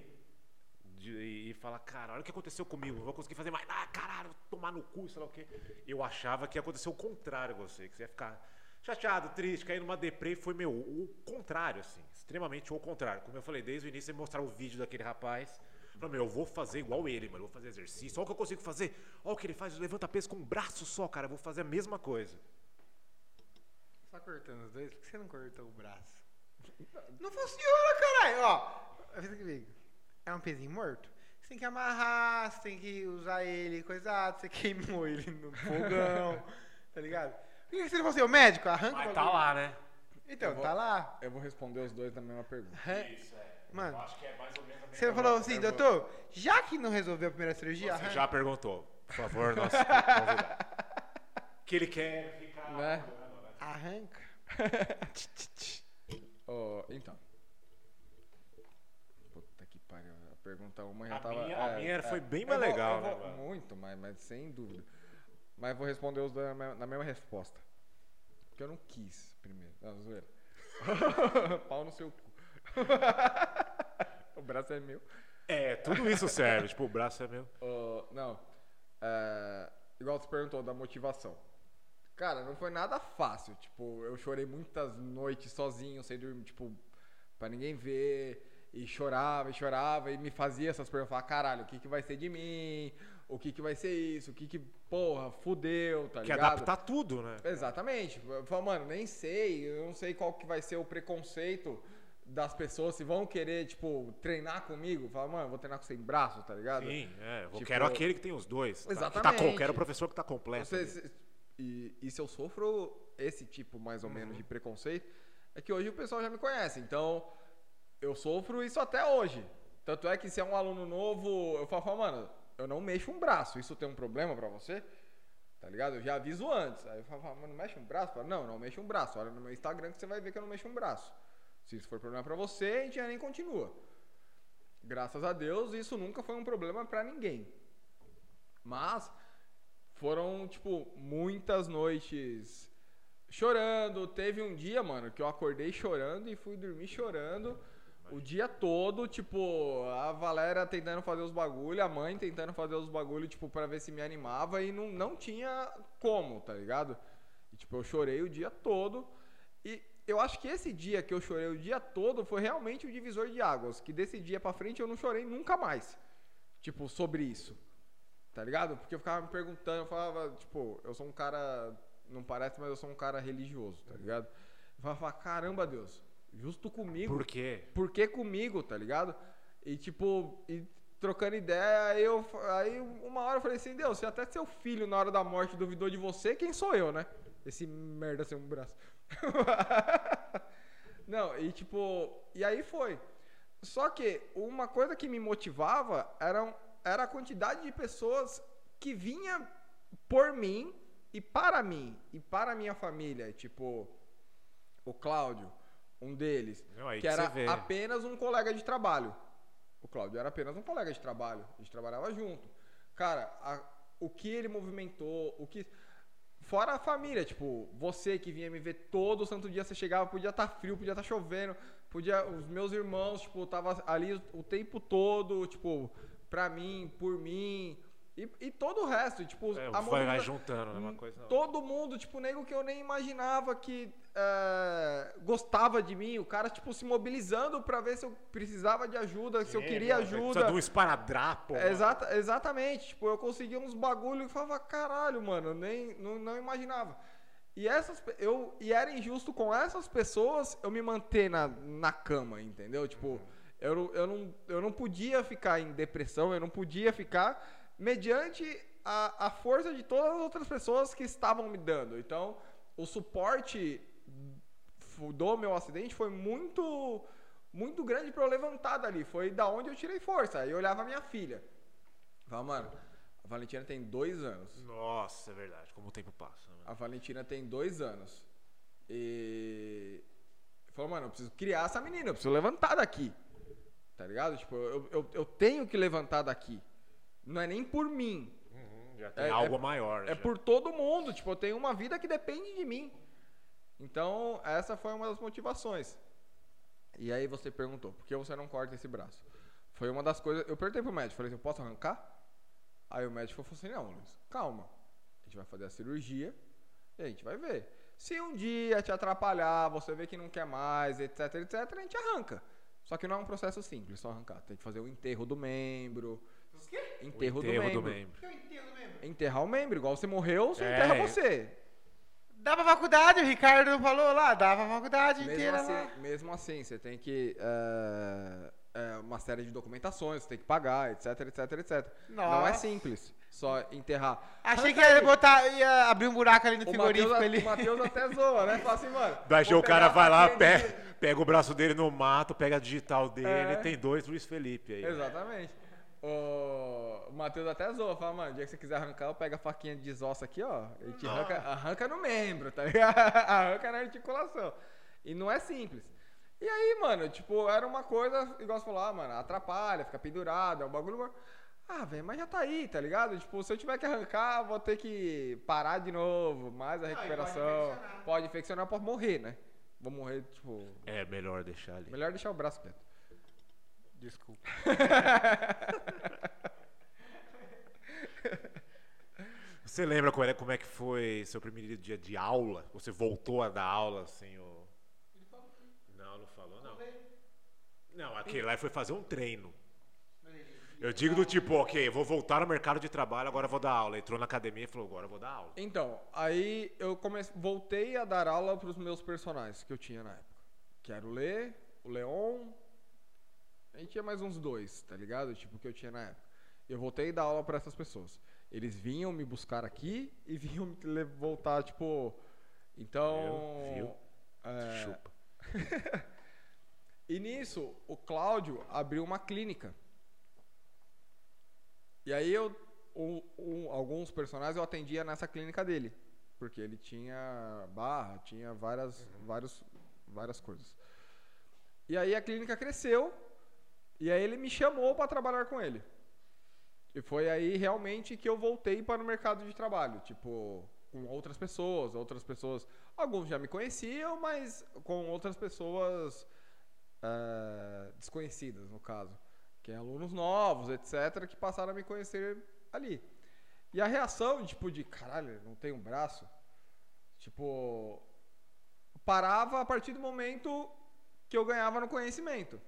de- e falar, cara, olha o que aconteceu comigo, não vou conseguir fazer mais. Ah, caralho, vou tomar no cu, sei lá o quê. Eu achava que ia acontecer o contrário com você, que você ia ficar chateado, triste, cair numa deprê foi, meu, o contrário, assim, extremamente o contrário. Como eu falei, desde o início, você mostrar o vídeo daquele rapaz. Falei, meu, eu vou fazer igual ele, mano, eu vou fazer exercício. Olha o que eu consigo fazer. Olha o que ele faz, levanta peso com um braço só, cara, eu vou fazer a mesma coisa. Só cortando os dois, por que você não cortou o braço? Não funciona, caralho! Ó, pensa comigo. É um pezinho morto? Você tem que amarrar, você tem que usar ele coisado, você queimou ele no fogão, tá ligado? Por que você não fosse o médico? Arranca o Mas tá lá, né? Então, Eu vou- tá lá. Eu vou responder os dois na mesma pergunta. Isso, é. Mano, acho que é mais ou menos a Você falou assim, doutor, já que não resolveu a primeira cirurgia, Você arranca. já perguntou. Por favor, nosso convidado. Que ele quer ficar. Né? Arranca. Ó, então. Puta que pariu. A pergunta uma já A tava. minha- a é, minha é. foi bem Eu mais vou- legal, eu né, vou- mano? Muito, mas, mas sem dúvida. Mas vou responder os dois na mesma, na mesma resposta. Porque eu não quis primeiro. Não, zoeira. Pau no seu cu. o braço é meu. É, tudo isso serve. tipo, o braço é meu. Ó, não. É, igual você perguntou da motivação. Cara, não foi nada fácil. Tipo, eu chorei muitas noites sozinho, sem dormir, tipo, pra ninguém ver. E chorava, e chorava, e me fazia essas perguntas. Falava, caralho, o que, que vai ser de mim? O que, que vai ser isso? O que que, porra, fudeu, tá Que ligado? adaptar tudo, né? Exatamente. Eu falo, mano, nem sei, eu não sei qual que vai ser o preconceito das pessoas, se vão querer, tipo, treinar comigo. Fala, mano, eu vou treinar com sem braço, tá ligado? Sim, é. Eu Tipo- quero aquele que tem os dois. tá? Que tá Exatamente. quero o professor que tá completo. Você- se- e, e se eu sofro esse tipo, mais ou Uhum. menos, de preconceito, é que hoje o pessoal já me conhece. Então, eu sofro isso até hoje. Tanto é que se é um aluno novo, eu falo, mano, eu não mexo um braço. Isso tem um problema pra você? Tá ligado? Eu já aviso antes. Aí eu falo, mano, mexe um braço? Eu falo, não, não mexo um braço. Olha no meu Instagram que você vai ver que eu não mexo um braço. Se isso for problema pra você, a gente nem continua. Graças a Deus, isso nunca foi um problema pra ninguém. Mas foram, tipo, muitas noites chorando. Teve um dia, mano, que eu acordei chorando e fui dormir chorando o dia todo, tipo, a Valéria tentando fazer os bagulho, a mãe tentando fazer os bagulho, tipo, pra ver se me animava e não, não tinha como, tá ligado? E, tipo, eu chorei o dia todo e eu acho que esse dia que eu chorei o dia todo foi realmente o divisor de águas, que desse dia pra frente eu não chorei nunca mais, tipo, sobre isso. Tá ligado? Porque eu ficava me perguntando, eu falava, tipo, eu sou um cara, não parece, mas eu sou um cara religioso, tá ligado? Eu falava, caramba, Deus, justo comigo. Por quê? Por que comigo, tá ligado? E tipo, e trocando ideia, aí, eu, aí uma hora eu falei assim, Deus, se até seu filho na hora da morte duvidou de você, quem sou eu, né? Esse merda sem um braço. Não, e tipo, e aí foi. Só que uma coisa que me motivava era, era a quantidade de pessoas que vinha por mim e para mim e para a minha família. Tipo, o Cláudio, um deles, Não, que que era apenas um colega de trabalho. O Cláudio era apenas um colega de trabalho. A gente trabalhava junto. Cara, a- o que ele movimentou, o que. Fora a família, tipo, você que vinha me ver todo santo dia, você chegava, podia estar frio, podia estar chovendo, podia. Os meus irmãos, tipo, tava ali o tempo todo, tipo, pra mim, por mim. E, e todo o resto, tipo, É, a vai juntando, né? Uma coisa. não. Todo mundo, tipo, nego que eu nem imaginava que é, gostava de mim. O cara, tipo, se mobilizando pra ver se eu precisava de ajuda, se eu É, queria meu, Precisa ajuda. de um esparadrapo. É, exata, exatamente. Tipo, eu conseguia uns bagulho e falava, caralho, mano, eu nem, não, não imaginava. E essas eu e era injusto com essas pessoas eu me manter na, na cama, entendeu? Tipo, eu, não- eu, não, eu não podia ficar em depressão, eu não podia ficar mediante a, a força de todas as outras pessoas que estavam me dando. Então, o suporte do meu acidente foi muito muito grande para eu levantar dali. Foi da onde eu tirei força. Aí eu olhava a minha filha. Fala, mano, a Valentina tem dois anos. Nossa, é verdade, como o tempo passa. né? A Valentina tem dois anos. E. Falou, mano, eu preciso criar essa menina, eu preciso levantar daqui. Tá ligado? Tipo, eu, eu, eu tenho que levantar daqui. Não é nem por mim. Uhum, já tem É- algo é- maior. É já. por todo mundo. Tipo, eu tenho uma vida que depende de mim. Então, essa foi uma das motivações. E aí você perguntou, por que você não corta esse braço? Foi uma das coisas. Eu perguntei pro médico, falei assim, eu posso arrancar? Aí o médico falou assim, não, Luiz, calma. A gente vai fazer a cirurgia e a gente vai ver. Se um dia te atrapalhar, você vê que não quer mais, etc, etc, a gente arranca. Só que não é um processo simples, só arrancar. Tem que fazer o enterro do membro. Os quê? O Enterro, enterro do, membro. Que eu entendo mesmo. Enterrar o membro, igual você morreu, você É, enterra é. você. Dá pra faculdade, o Ricardo falou lá, dá pra faculdade Mesmo inteira lá. assim, mesmo assim, você tem que. é, uma série de documentações, você tem que pagar, etc, etc, etc. Não é Nossa. simples só enterrar. Achei que ia botar, ia abrir um buraco ali no O frigorífico Matheus, ali. o Matheus até zoa, né? Fala assim, mano. Daí o cara vai lá, pega, pega o braço dele no mato, pega a digital dele, É. tem dois Luiz Felipe aí. Exatamente. O Matheus até zoa, fala, mano, o dia que você quiser arrancar, eu pego a faquinha de desossa aqui, ó. E te arranca, arranca no membro, tá ligado? arranca na articulação. E não é simples. E aí, mano, tipo, era uma coisa, igual você falou, ah, mano, atrapalha, fica pendurado, é um bagulho. Ah, velho, mas já tá aí, tá ligado? Tipo, se eu tiver que arrancar, vou ter que parar de novo, mais a pode recuperação. infeccionar. Pode infeccionar, pode morrer, né? Vou morrer, tipo. É melhor deixar ali. Melhor deixar o braço quieto. Desculpa. Você lembra como, era, como é que foi seu primeiro dia de aula? Você voltou a dar aula assim? O... Não, não falou não. Não, aquele lá foi fazer um treino. Eu digo do tipo, ok, vou voltar no mercado de trabalho, agora eu vou dar aula. Entrou na academia e falou, agora eu vou dar aula. Então, aí eu comecei, voltei a dar aula para os meus personagens que eu tinha na época. Que era o Lê, o Leon. A gente tinha mais uns dois, tá ligado? Tipo, que eu tinha na época. Eu voltei a dar aula para essas pessoas. Eles vinham me buscar aqui e vinham me voltar, tipo. Então. Viu? Viu? é, Chupa. e nisso, o Cláudio abriu uma clínica. E aí eu, o- o- alguns personagens eu atendia nessa clínica dele, porque ele tinha barra, tinha várias, vários, várias coisas. E aí a clínica cresceu e aí ele me chamou para trabalhar com ele. E foi aí realmente que eu voltei para o mercado de trabalho, tipo, com outras pessoas, outras pessoas, alguns já me conheciam, mas com outras pessoas eh, desconhecidas, no caso, que é alunos novos, etc, que passaram a me conhecer ali. E a reação, tipo, de caralho, não tem um braço, tipo, parava a partir do momento que eu ganhava no conhecimento.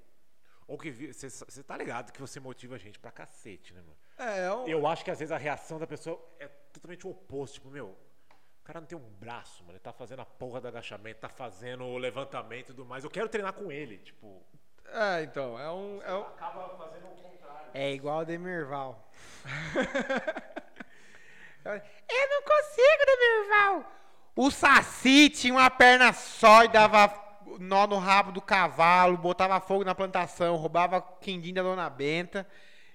Ou que você tá ligado que você motiva a gente pra cacete, né, mano? É, um- Eu acho que às vezes a reação da pessoa é totalmente o oposto. Tipo, meu, o cara não tem um braço, mano. Ele tá fazendo a porra do agachamento, tá fazendo o levantamento e tudo mais. Eu quero treinar com ele, tipo. É, então, é um. É um Acaba fazendo o contrário. É igual o Demirval. Eu não consigo, Demirval. O Saci tinha uma perna só e dava nó no rabo do cavalo, botava fogo na plantação, roubava quindim da dona Benta.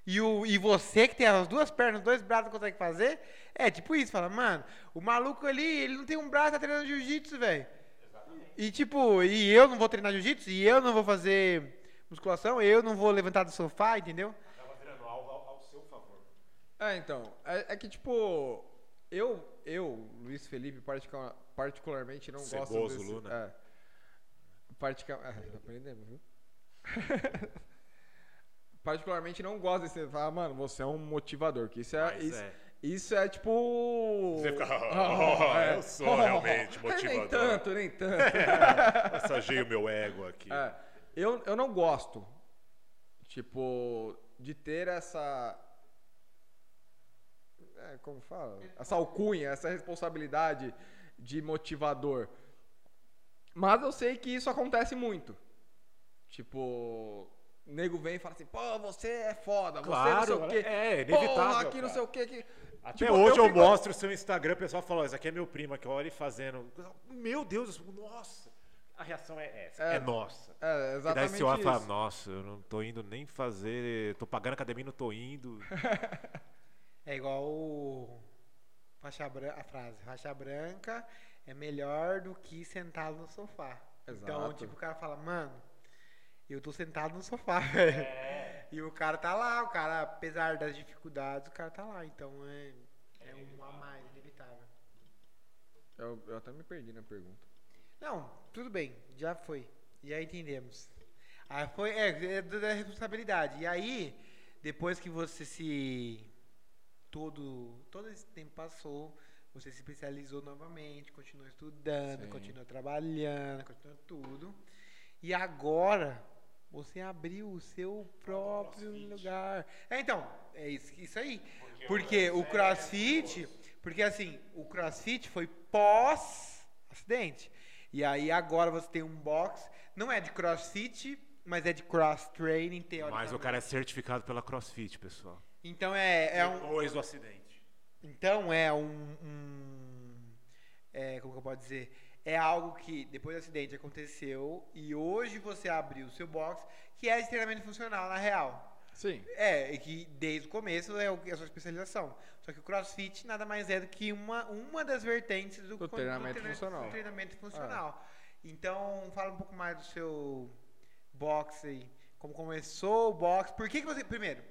E, o, e você que tem as duas pernas, dois braços, não consegue fazer? É tipo isso, fala, mano, o maluco ali, ele não tem um braço, tá treinando jiu-jitsu, velho. E tipo, e eu não vou treinar jiu-jitsu, e eu não vou fazer musculação, eu não vou levantar do sofá, entendeu? Acaba virando algo ao, ao seu favor. É, então, é, é que tipo, eu, eu, Luiz Felipe, particu- particularmente não gosto Ceboso, desse... Luna. É, partica, é, tá aprendendo, viu? particularmente não gosto desse... Fala, mano, você é um motivador, que isso é... Mas isso, é. isso é tipo... Você fica, Oh, "Oh, eu sou realmente Nem motivador." tanto, nem tanto. Massageio o meu ego aqui. É, eu, eu não gosto, tipo, de ter essa. É, como fala? Essa alcunha, essa responsabilidade de motivador. Mas eu sei que isso acontece muito. Tipo, nego vem e fala assim, pô, você é foda, você não sei o Claro, quê. é inevitável, Porra, aqui não sei o quê. Que... Até Tipo, hoje eu, fico- mostro o seu Instagram, o pessoal fala, "Ó, esse aqui é meu primo aqui, olha ele fazendo. Meu Deus, eu- nossa. A reação é essa, é, É, nossa. É, E daí exatamente você olha e fala, isso. nossa, eu não tô indo nem fazer, tô pagando academia e não tô indo. É igual o faixa branca, a frase, faixa branca é melhor do que sentado no sofá. Então, Exato. tipo, o cara fala, mano, eu tô sentado no sofá, velho. E o cara tá lá, o cara, apesar das dificuldades, o cara tá lá. Então é, é um a mais, inevitável. Eu, eu até me perdi na pergunta. Não, tudo bem, já foi. Já entendemos. Aí foi, é, é da responsabilidade. E aí, depois que você se. Todo, todo esse tempo passou, você se especializou novamente, continuou estudando, Sim. continuou trabalhando, continuou tudo. E agora, você abriu o seu próprio lugar. É, então, é isso, isso aí. Porque o crossfit. Porque assim, o crossfit foi pós-acidente. E aí agora você tem um box, não é de crossfit, mas é de cross training, teoricamente. Mas o cara é certificado pela CrossFit, pessoal. Então é, é um, Depois do acidente. então é um, um- é, como que eu posso dizer? É algo que depois do acidente aconteceu e hoje você abriu o seu box, que é de treinamento funcional na real. Sim. É, e que desde o começo é o- é a sua especialização. Só que o CrossFit nada mais é do que uma, uma das vertentes do, Do treinamento treina- funcional. do treinamento funcional. Então, fala um pouco mais do seu boxe aí. Como começou o boxe. Por que, que você. Primeiro,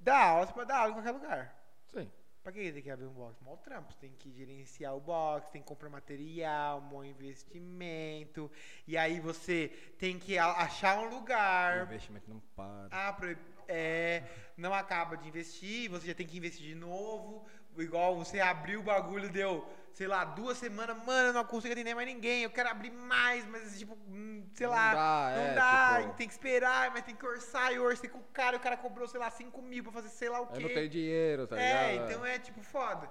dá aula, você pode dar aula em qualquer lugar. Sim. Pra que tem que abrir um box? Mó trampo. Você tem que gerenciar o box, tem que comprar material, um bom investimento. E aí você tem que achar um O lugar. investimento não para. Ah, pro- é, não acaba de investir, você já tem que investir de novo. Igual você abriu o bagulho, deu, sei lá, duas semanas, mano, eu não consigo atender mais ninguém, eu quero abrir mais, mas tipo, hum, sei Não lá, dá, não é, dá, tipo- tem que esperar, mas tem que orçar, e orcei com o cara, o cara cobrou, sei lá, 5 mil pra fazer sei lá o Eu quê. não tenho dinheiro, tá É, ligado? então é tipo foda.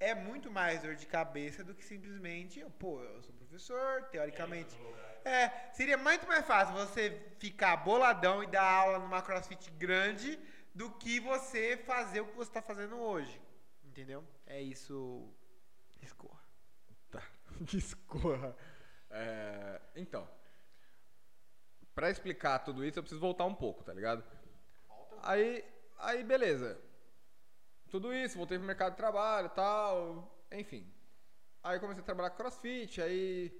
É muito mais dor de cabeça do que simplesmente, pô, eu sou professor, teoricamente. É, seria muito mais fácil você ficar boladão e dar aula numa crossfit grande do que você fazer o que você tá fazendo hoje. Entendeu? É isso. Escorra. Tá. Discorra. É, então. Pra explicar tudo isso, eu preciso voltar um pouco, tá ligado? Aí, aí beleza. Tudo isso, voltei pro mercado de trabalho tal, enfim. Aí comecei a trabalhar com crossfit, aí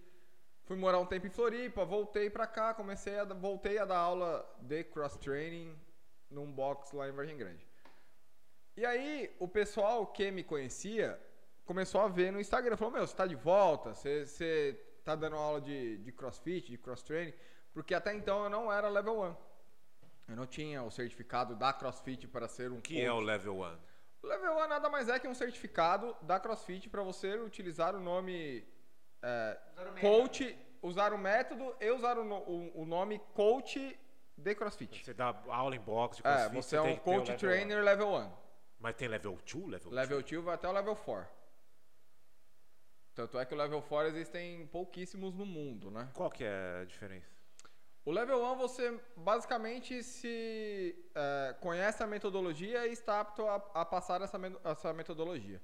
fui morar um tempo em Floripa, voltei pra cá, comecei a, voltei a dar aula de cross training num box lá em Vargem Grande. E aí, o pessoal que me conhecia começou a ver no Instagram. Falou: Meu, você tá de volta? Você, você tá dando aula de, de crossfit, de cross training? Porque até então eu não era level 1. Eu não tinha o certificado da crossfit para ser um O que é o coach. level 1? O level 1 nada mais é que um certificado da crossfit para você utilizar o nome é, coach, usar o método e usar o, o- o nome coach de crossfit. Você dá aula em boxe, de É, crossfit, você é tem um que ter o coach level trainer level 1. one. Mas tem level 2, level Level two? 2 vai até o level 4. Tanto é que o level 4 existem pouquíssimos no mundo, né? Qual que é a diferença? O level 1 você basicamente se é, conhece a metodologia e está apto a, a passar essa, essa metodologia.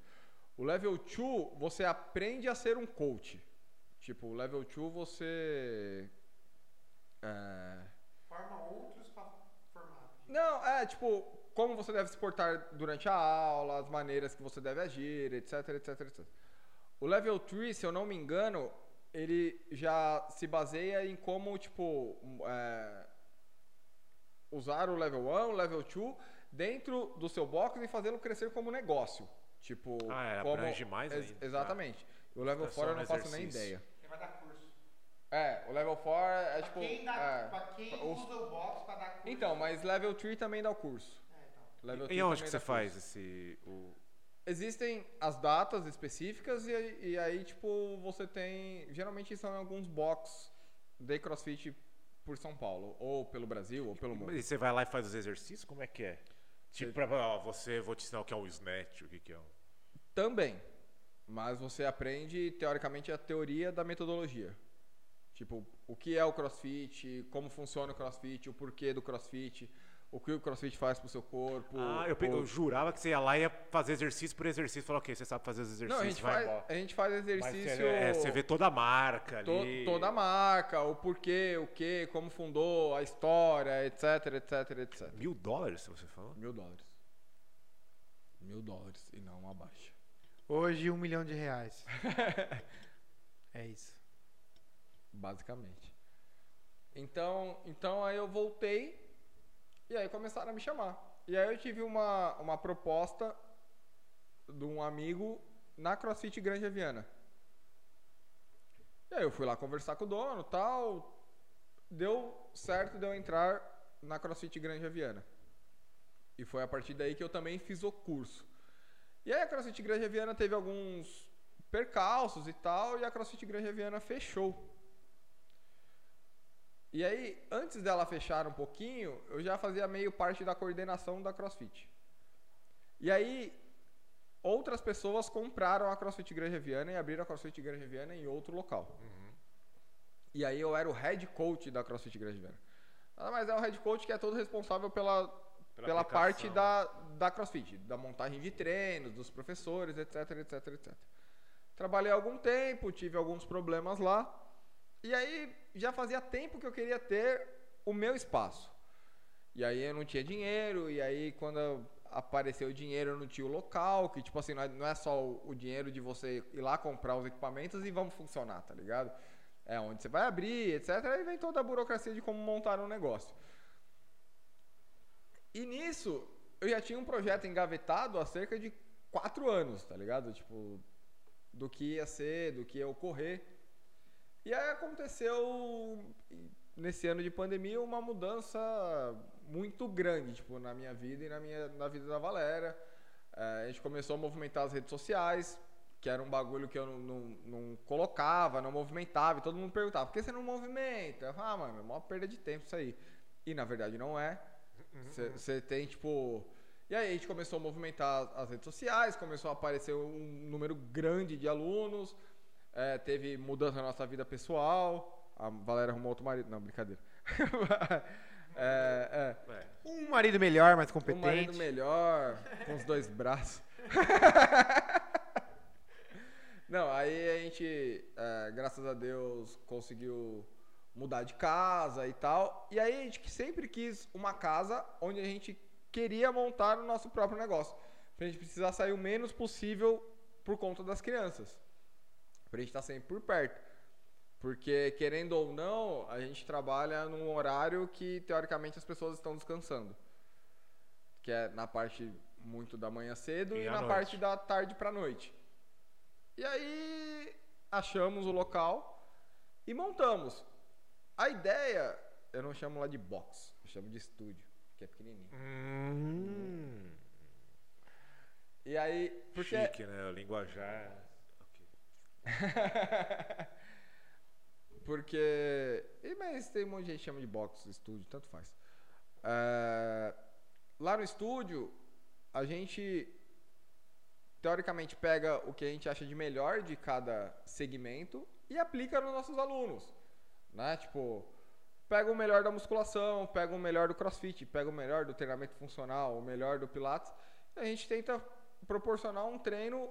O level 2 você aprende a ser um coach. Tipo, o level 2 você. é, Forma outros pra formar. Não, é tipo, como você deve se portar durante a aula, as maneiras que você deve agir, etc, etc, etc. O level 3, se eu não me engano, ele já se baseia em como, tipo, um, é, usar o level 1, o level 2 dentro do seu box e fazê-lo crescer como negócio. Tipo, Ah, é, como... abrange mais Ex- ainda. Exatamente. O level Tá só 4 eu no não faço nem ideia. Você vai dar curso. É, o level 4 é tipo... pra quem, dá, é, pra quem os- usa o box pra dar curso. Então, mas level 3 também dá o curso. É, então. Level E 3 onde que você curso. faz esse... O... Existem as datas específicas e, aí- e aí, tipo, você tem. Geralmente são alguns box de crossfit por São Paulo, ou pelo Brasil, ou pelo mundo. E você vai lá e faz os exercícios? Como é que é? Tipo, pra, ó, você, vou te ensinar o que é o snatch, o que, que é o... Também. Mas você aprende, teoricamente, a teoria da metodologia. Tipo, o que é o crossfit, como funciona o crossfit, o porquê do crossfit, o que o crossfit faz pro seu corpo. Ah, eu, pe- o- eu jurava que você ia lá e ia fazer exercício por exercício. Falou, ok, você sabe fazer os exercícios, Não, a gente, vai faz, a gente faz exercício. você, é, você vê toda a marca To- ali. toda a marca, o porquê, o que, como fundou, a história, etc, etc, etc. Mil dólares, você falou? Mil dólares. Mil dólares e não abaixo. Hoje, um milhão de reais. é isso. Basicamente. Então, então aí eu voltei e aí começaram a me chamar. E aí eu tive uma, uma proposta de um amigo na CrossFit Grande Viana. E aí eu fui lá conversar com o dono tal. Deu certo de eu entrar na CrossFit Grande Viana. E foi a partir daí que eu também fiz o curso. E aí a CrossFit Grande Viana teve alguns percalços e tal, e a CrossFit Grande Viana fechou. E aí, antes dela fechar um pouquinho, eu já fazia meio parte da coordenação da CrossFit. E aí, outras pessoas compraram a CrossFit Granja Viana e abriram a CrossFit Granja Viana em outro local. E aí eu era o head coach da CrossFit Granja Viana. Nada mais é o head coach que é todo responsável pela, Pela pela, parte da, da CrossFit, da montagem de treinos, dos professores, etc, etc, etc. Trabalhei algum tempo, tive alguns problemas lá. E aí já fazia tempo que eu queria ter o meu espaço. E aí eu não tinha dinheiro, e aí quando apareceu o dinheiro eu não tinha o local, que tipo assim, não é, é só o dinheiro de você ir lá comprar os equipamentos e vamos funcionar, tá ligado? É onde você vai abrir, etc. Aí vem toda a burocracia de como montar um negócio. E nisso, eu já tinha um projeto engavetado há cerca de quatro anos, tá ligado? Tipo, do que ia ser, do que ia ocorrer. E aí aconteceu, nesse ano de pandemia, uma mudança muito grande, tipo, na minha vida e na, minha, na vida da Valéria. Eh, a gente começou a movimentar as redes sociais, que era um bagulho que eu não, não, não colocava, não movimentava, e todo mundo perguntava, por que você não movimenta? Eu falava, ah, mano, é uma perda de tempo isso aí. E na verdade não é. Você tem, tipo. E aí a gente começou a movimentar as redes sociais, começou a aparecer um número grande de alunos, eh, teve mudança na nossa vida pessoal. A Valéria arrumou outro marido. Não, brincadeira. é, é. É. Um marido melhor, mais Um competente. marido melhor, com os dois braços. Não, aí a gente, é, graças a Deus, conseguiu mudar de casa e tal. E aí a gente sempre quis uma casa onde a gente queria montar o nosso próprio negócio. Pra gente precisar sair o menos possível por conta das crianças. Pra gente estar sempre por perto. Porque, querendo ou não, a gente trabalha num horário que, teoricamente, as pessoas estão descansando. Que é na parte muito da manhã cedo E e, na noite. parte da tarde pra noite. E aí, achamos o local e montamos. A ideia, eu não chamo lá de box, eu chamo de estúdio, que é pequenininho. Hum, E aí, porque... Chique, né? O linguajar. Porque. Mas tem um monte de gente que chama de box, estúdio, tanto faz. É, Lá no estúdio, a gente teoricamente pega o que a gente acha de melhor de cada segmento e aplica nos nossos alunos. Né? Tipo, pega o melhor da musculação, pega o melhor do crossfit, pega o melhor do treinamento funcional, o melhor do pilates. A gente tenta proporcionar um treino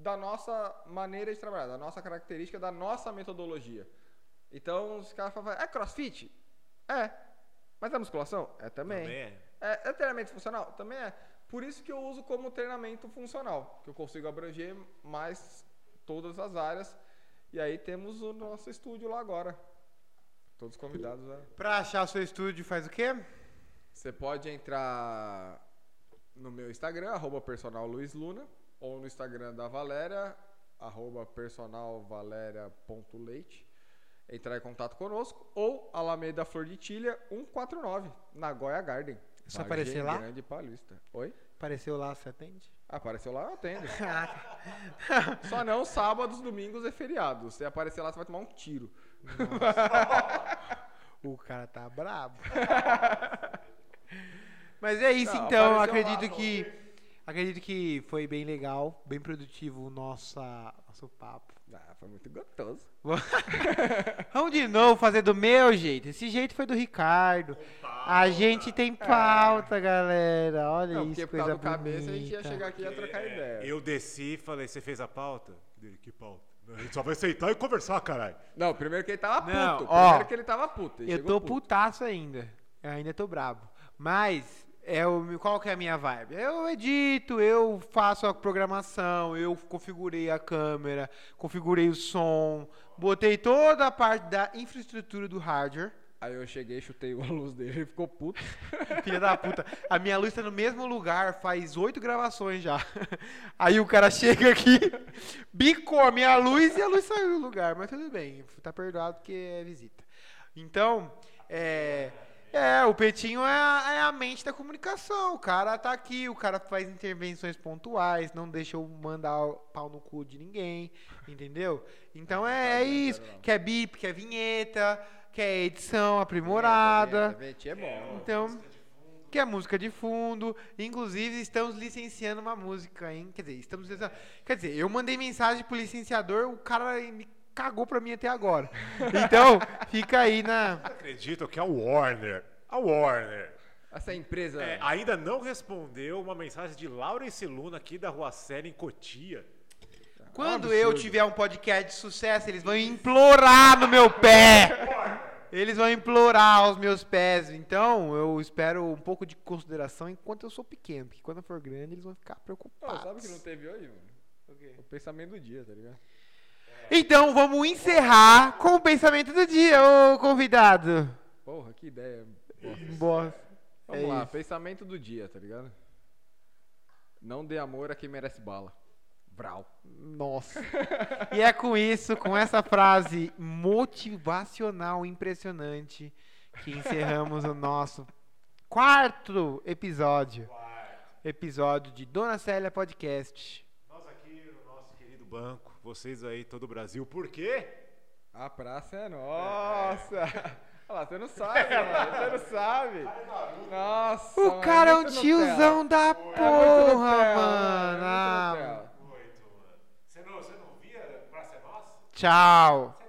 da nossa maneira de trabalhar, da nossa característica, da nossa metodologia. Então, os caras falam, é crossfit? É. Mas é musculação? É também. Também é. É, é treinamento funcional? Também é. Por isso que eu uso como treinamento funcional, que eu consigo abranger mais todas as áreas. E aí temos o nosso estúdio lá agora. Todos convidados a. Pra achar o seu estúdio, faz o quê? Você pode entrar no meu Instagram, arroba personal Luiz Luna, ou no Instagram da Valéria, arroba personalvaléria.leite. Entrar em contato conosco, ou Alameda Flor de Tilha 149, na Goya Garden. É só aparecer lá? Grande Paulista. Oi? Apareceu lá, você atende? Ah, apareceu lá, eu atendo. Só não sábados, domingos e feriados. Se aparecer lá, você vai tomar um tiro. O cara tá brabo. Mas é isso Não, então, acredito lá, que acredito que foi bem legal, bem produtivo o nossa nosso papo. Ah, foi muito gostoso. Vamos de novo fazer do meu jeito. Esse jeito foi do Ricardo. A gente tem pauta, galera. Olha Não, isso, coisa do cabeça a gente ia bonita. chegar aqui e ia trocar É, ideia. Eu desci e falei, você fez a pauta? Dele, que pauta? A gente só vai aceitar e conversar, caralho. Não, primeiro que ele tava puto. Não, primeiro ó, que ele tava puto. ele Eu tô puto. putaço ainda. Eu ainda tô brabo. Mas é o, qual que é a minha vibe? Eu edito, eu faço a programação, eu configurei a câmera, configurei o som, botei toda a parte da infraestrutura do hardware. Aí eu cheguei, chutei a luz dele, ele ficou puto. Filha da puta. A minha luz tá no mesmo lugar, faz oito gravações já. Aí o cara chega aqui, bicou a minha luz e a luz saiu do lugar. Mas tudo bem, tá perdoado porque é visita. Então, é. É, o Petinho é a, é a mente da comunicação. O cara tá aqui, o cara faz intervenções pontuais, não deixa eu mandar pau no cu de ninguém, entendeu? Então é, é isso. Quer bip, quer vinheta, quer edição aprimorada. Vete é bom. Então, que é música de fundo. Inclusive, estamos licenciando uma música, hein? Quer dizer, estamos licenciando. Quer dizer, eu mandei mensagem pro licenciador, o cara me cagou pra mim até agora. Então, fica aí na. Acredito que a Warner, a Warner, Essa empresa. é, ainda não respondeu uma mensagem de Laurence Luna aqui da Rua Série em Cotia. Quando absurdo. eu tiver um podcast de sucesso, eles vão implorar no meu pé. Eles vão implorar aos meus pés. Então, eu espero um pouco de consideração enquanto eu sou pequeno. Porque quando eu for grande, eles vão ficar preocupados. sabe o que não teve hoje, mano? O pensamento do dia, tá ligado? Então, vamos encerrar com o pensamento do dia, ô convidado. Porra, que ideia. Boa. Vamos É lá, isso. pensamento do dia, tá ligado? Não dê amor a quem merece bala. Vral. Nossa. E é com isso, com essa frase motivacional impressionante, que encerramos o nosso quarto episódio. Episódio de Dona Célia Podcast. Nós aqui no nosso querido banco, vocês aí, todo o Brasil, por quê? A praça é nossa! Olha lá, você não sabe, mano. Você não sabe. Nossa. O mano, cara é um tiozão da É porra, mano. é muito Ah. Muito, mano. Você não, você não via Praça é Nossa? tchau.